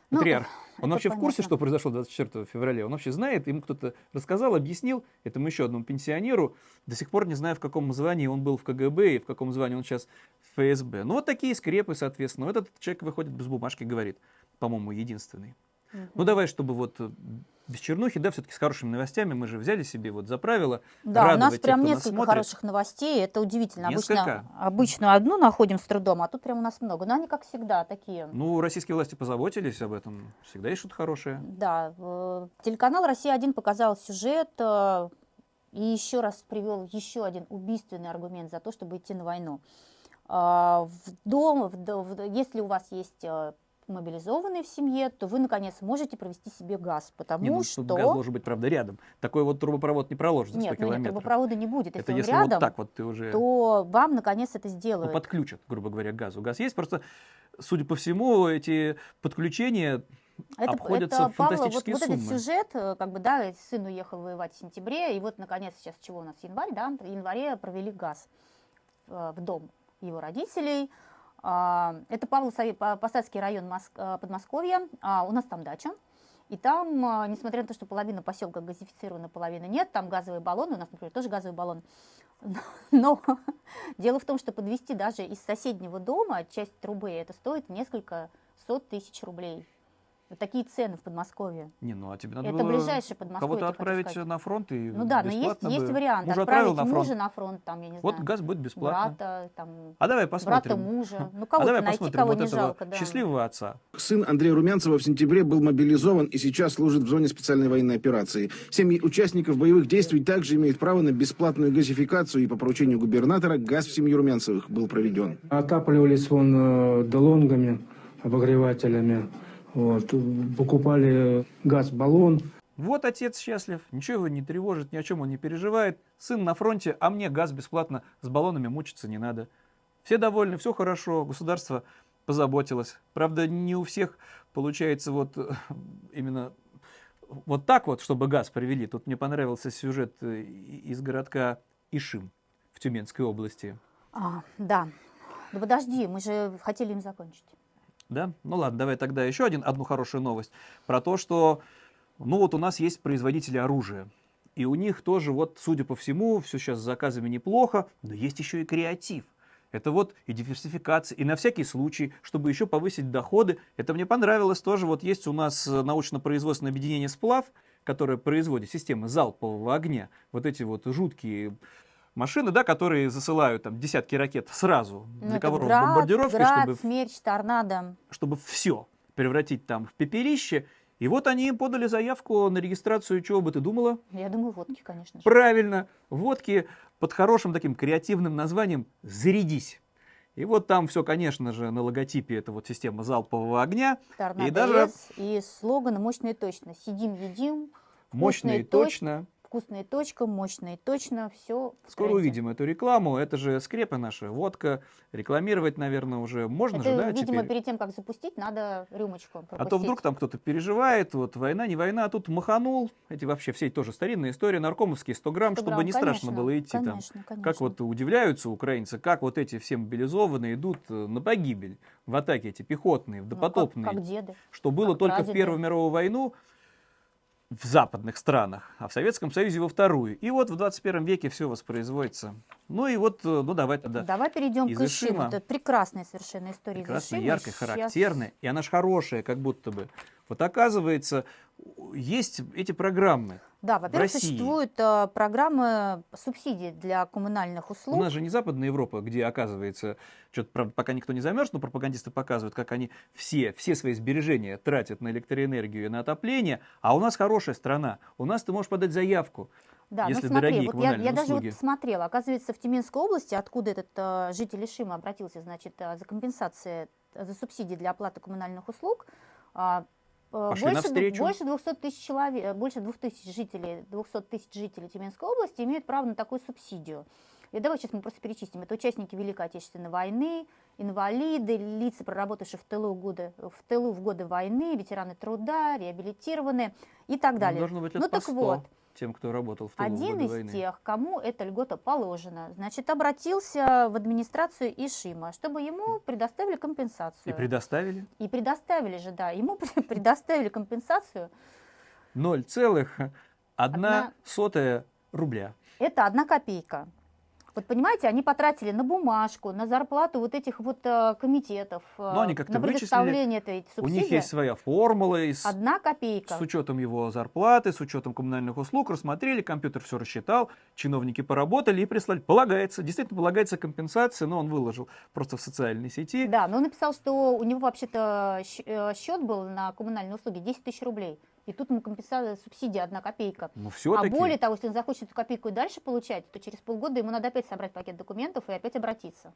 S2: Ну,
S1: Патриарх. Он
S2: это
S1: вообще в курсе,
S2: понятно.
S1: что произошло 24 февраля? Он вообще знает? Ему кто-то рассказал, объяснил этому еще одному пенсионеру. До сих пор не знаю, в каком звании он был в КГБ и в каком звании он сейчас в ФСБ. Ну, вот такие скрепы, соответственно. Вот этот человек выходит без бумажки, говорит, по-моему, единственный. Ну, давай, чтобы вот без чернухи, да, все-таки с хорошими новостями, мы же взяли себе вот за правило
S2: Да, у нас
S1: тех,
S2: прям
S1: нас
S2: несколько
S1: смотрит.
S2: хороших новостей, это удивительно. Обычно,
S1: Несколько?
S2: обычно одну находим с трудом, а тут прям у нас много. Но они, как всегда, такие.
S1: Ну, российские власти позаботились об этом. Всегда есть что-то хорошее.
S2: Да, э, телеканал «Россия-1» показал сюжет э, и еще раз привел еще один убийственный аргумент за то, чтобы идти на войну. А, В дом, в в если у вас есть мобилизованные в семье, то вы, наконец, можете провести себе газ, потому
S1: Не, ну,
S2: что...
S1: газ должен быть, правда, рядом. Такой вот трубопровод не проложит за 100
S2: Нет, ну нет,
S1: километров.
S2: трубопровода не будет. Если
S1: Это
S2: он
S1: если
S2: рядом,
S1: вот так вот ты уже
S2: то вам, наконец, это
S1: ну,
S2: сделают.
S1: подключат, грубо говоря, к газу. Газ есть, просто, судя по всему, эти подключения
S2: Это,
S1: обходятся
S2: это
S1: в
S2: Павла, вот,
S1: фантастические
S2: вот этот
S1: суммы.
S2: сюжет, э, как бы, да, сын уехал воевать в сентябре, и вот, наконец, сейчас чего у нас, январь, да, в январе провели газ э, в дом его родителей. А, Это Павло Посадский район э, Подмосковья, А, у нас там дача. И там, а, несмотря на то, что половина поселка газифицирована, половина нет, там газовые баллоны, у нас, например, тоже газовый баллон. Но *laughs* дело в том, что подвести даже из соседнего дома часть трубы, это стоит несколько сот тысяч рублей. Вот такие цены в Подмосковье.
S1: Не, ну а тебе надо
S2: Это
S1: было
S2: ближайшее Подмосковье,
S1: кого-то отправить
S2: сказать.
S1: на фронт и
S2: Ну да, но есть,
S1: бесплатно
S2: есть
S1: бы.
S2: вариант.
S1: Мужа
S2: Отправить
S1: на фронт.
S2: мужа на фронт, там, я не
S1: Вот
S2: знаю.
S1: газ будет бесплатно.
S2: Брата, там,
S1: А давай
S2: брата
S1: посмотрим.
S2: мужа. Ну,
S1: а
S2: кого-то
S1: давай
S2: найти,
S1: посмотрим
S2: кого
S1: вот
S2: не жалко, да.
S1: счастливого отца.
S14: Сын Андрея Румянцева в сентябре был мобилизован и сейчас служит в зоне специальной военной операции. Семьи участников боевых действий также имеют право на бесплатную газификацию, и по поручению губернатора газ в семью Румянцевых был проведен.
S15: Отапливались вон э, долонгами, обогревателями. Вот. Покупали газ-баллон.
S1: Вот отец счастлив, ничего его не тревожит, ни о чем он не переживает. Сын на фронте, а мне газ бесплатно, с баллонами мучиться не надо. Все довольны, все хорошо, государство позаботилось. Правда, не у всех получается вот э, именно вот так вот, чтобы газ привели. Тут мне понравился сюжет э, из городка Ишим в Тюменской области.
S2: А, да. Да подожди, мы же хотели им закончить.
S1: Да? Ну ладно, давай тогда еще один, одну хорошую новость про то, что ну вот у нас есть производители оружия. И у них тоже, вот, судя по всему, все сейчас с заказами неплохо, но есть еще и креатив. Это вот и диверсификация, и на всякий случай, чтобы еще повысить доходы. Это мне понравилось тоже. Вот есть у нас э, научно-производственное объединение «Сплав», которое производит системы залпового огня. Вот эти вот жуткие машины, да, которые засылают там десятки ракет сразу
S2: Ну,
S1: для
S2: это
S1: кого
S2: град,
S1: бомбардировки,
S2: град,
S1: чтобы
S2: смерч, торнадо.
S1: чтобы все превратить там в пепелище. И вот они им подали заявку на регистрацию, чего бы ты думала?
S2: Я думаю, водки, конечно же.
S1: Правильно, водки под хорошим таким креативным названием «Зарядись». И вот там все, конечно же, на логотипе это вот система залпового огня.
S2: Торнадо
S1: и даже
S2: и слоган «Мощно и точно». Сидим, едим.
S1: мощно и
S2: точ-
S1: точно.
S2: Вкусно и точка, мощно и точно. Все.
S1: Скоро увидим эту рекламу. Это же скрепы наши. Водка. Рекламировать, наверное, уже можно
S2: Это,
S1: же, да,
S2: видимо,
S1: теперь?
S2: перед тем, как запустить, надо рюмочку
S1: А
S2: пропустить.
S1: то вдруг там кто-то переживает, вот война, не война, а тут маханул. Эти вообще все тоже старинные истории, наркомовские 100 грамм,
S2: 100
S1: чтобы
S2: грамм,
S1: не страшно
S2: конечно,
S1: было идти там.
S2: конечно,
S1: Как
S2: конечно.
S1: вот удивляются украинцы, как вот эти все мобилизованные идут э, на погибель в атаке эти пехотные, в
S2: Ну, как-
S1: допотопные.
S2: как деды,
S1: Что было
S2: как
S1: только в
S2: прадеды.
S1: Первую мировую войну в западных странах, а в Советском Союзе во Вторую. И вот в 21 веке все воспроизводится. Ну и вот, э, ну давай тогда.
S2: Давай перейдем
S1: из
S2: к Ишиму. Это прекрасная совершенно история
S1: Прекрасная, яркая,
S2: Щас-
S1: характерная. И она же хорошая, как будто бы. Вот оказывается, есть эти программы.
S2: Да, во-первых, существуют э, программы субсидий для коммунальных
S1: У
S2: услуг.
S1: нас же не Западная Европа, где, оказывается, что-то, правда, пока никто не замерз, но пропагандисты показывают, как они все, все свои сбережения тратят на электроэнергию и на отопление, а у нас хорошая страна. У нас ты можешь подать заявку,
S2: Да,
S1: если
S2: ну смотри, вот я, я даже вот посмотрела, оказывается, в Тюменской области, откуда этот э, житель Ишима обратился, значит, э, за компенсацией, э, за субсидии для оплаты коммунальных услуг, а,
S1: Пошли
S2: больше,
S1: навстречу.
S2: больше 200 тысяч человек, э, больше 2000 жителей, 200 тысяч жителей Тюменской области имеют право на такую субсидию. И давай сейчас мы просто перечислим. Это участники Великой Отечественной войны, инвалиды, лица, проработавшие в тылу, годы, в тылу в годы войны, ветераны труда, реабилитированные и так
S1: Ну,
S2: далее.
S1: Должно быть
S2: ну так
S1: 100
S2: вот,
S1: тем, кто работал в тылу в
S2: один
S1: годы
S2: из
S1: войны.
S2: тех, кому эта льгота положена, значит, обратился в администрацию Ишима, чтобы ему предоставили компенсацию.
S1: И предоставили
S2: И предоставили же, да, ему *laughs* предоставили компенсацию.
S1: 0,1
S2: Одна-
S1: сотая рубля.
S2: Это одна копейка. Вот понимаете, они потратили на бумажку, на зарплату вот этих вот э, комитетов, э,
S1: Но они как-то
S2: на
S1: вычислили.
S2: предоставление этой
S1: У
S2: субсидии.
S1: них есть своя формула, и с,
S2: Одна копейка.
S1: с учетом его зарплаты, с учетом коммунальных услуг, рассмотрели, компьютер все рассчитал, чиновники поработали и прислали. Полагается, действительно полагается компенсация, но он выложил просто в социальной сети.
S2: Да, но он написал, что у него вообще-то э, счет был на коммунальные услуги 10 тысяч рублей. И тут ему компенсация, субсидия одна копейка.
S1: Ну,
S2: А
S1: все-таки.
S2: более того, если он захочет эту копейку и дальше получать, то через полгода ему надо опять собрать пакет документов и опять обратиться.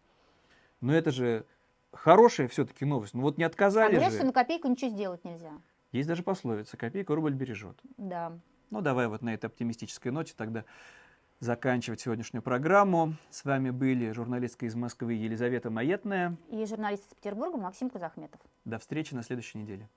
S1: Но это же хорошая все-таки новость. Ну вот не
S2: А
S1: отказали
S2: говорят,
S1: же.
S2: на копейку ничего сделать нельзя.
S1: Есть даже пословица «копейка рубль бережет».
S2: Да.
S1: Ну, давай вот на этой оптимистической ноте тогда заканчивать сегодняшнюю программу. С вами были журналистка из Москвы Елизавета Маетная.
S2: И журналист из Петербурга Максим Кузахметов.
S1: До встречи на следующей неделе.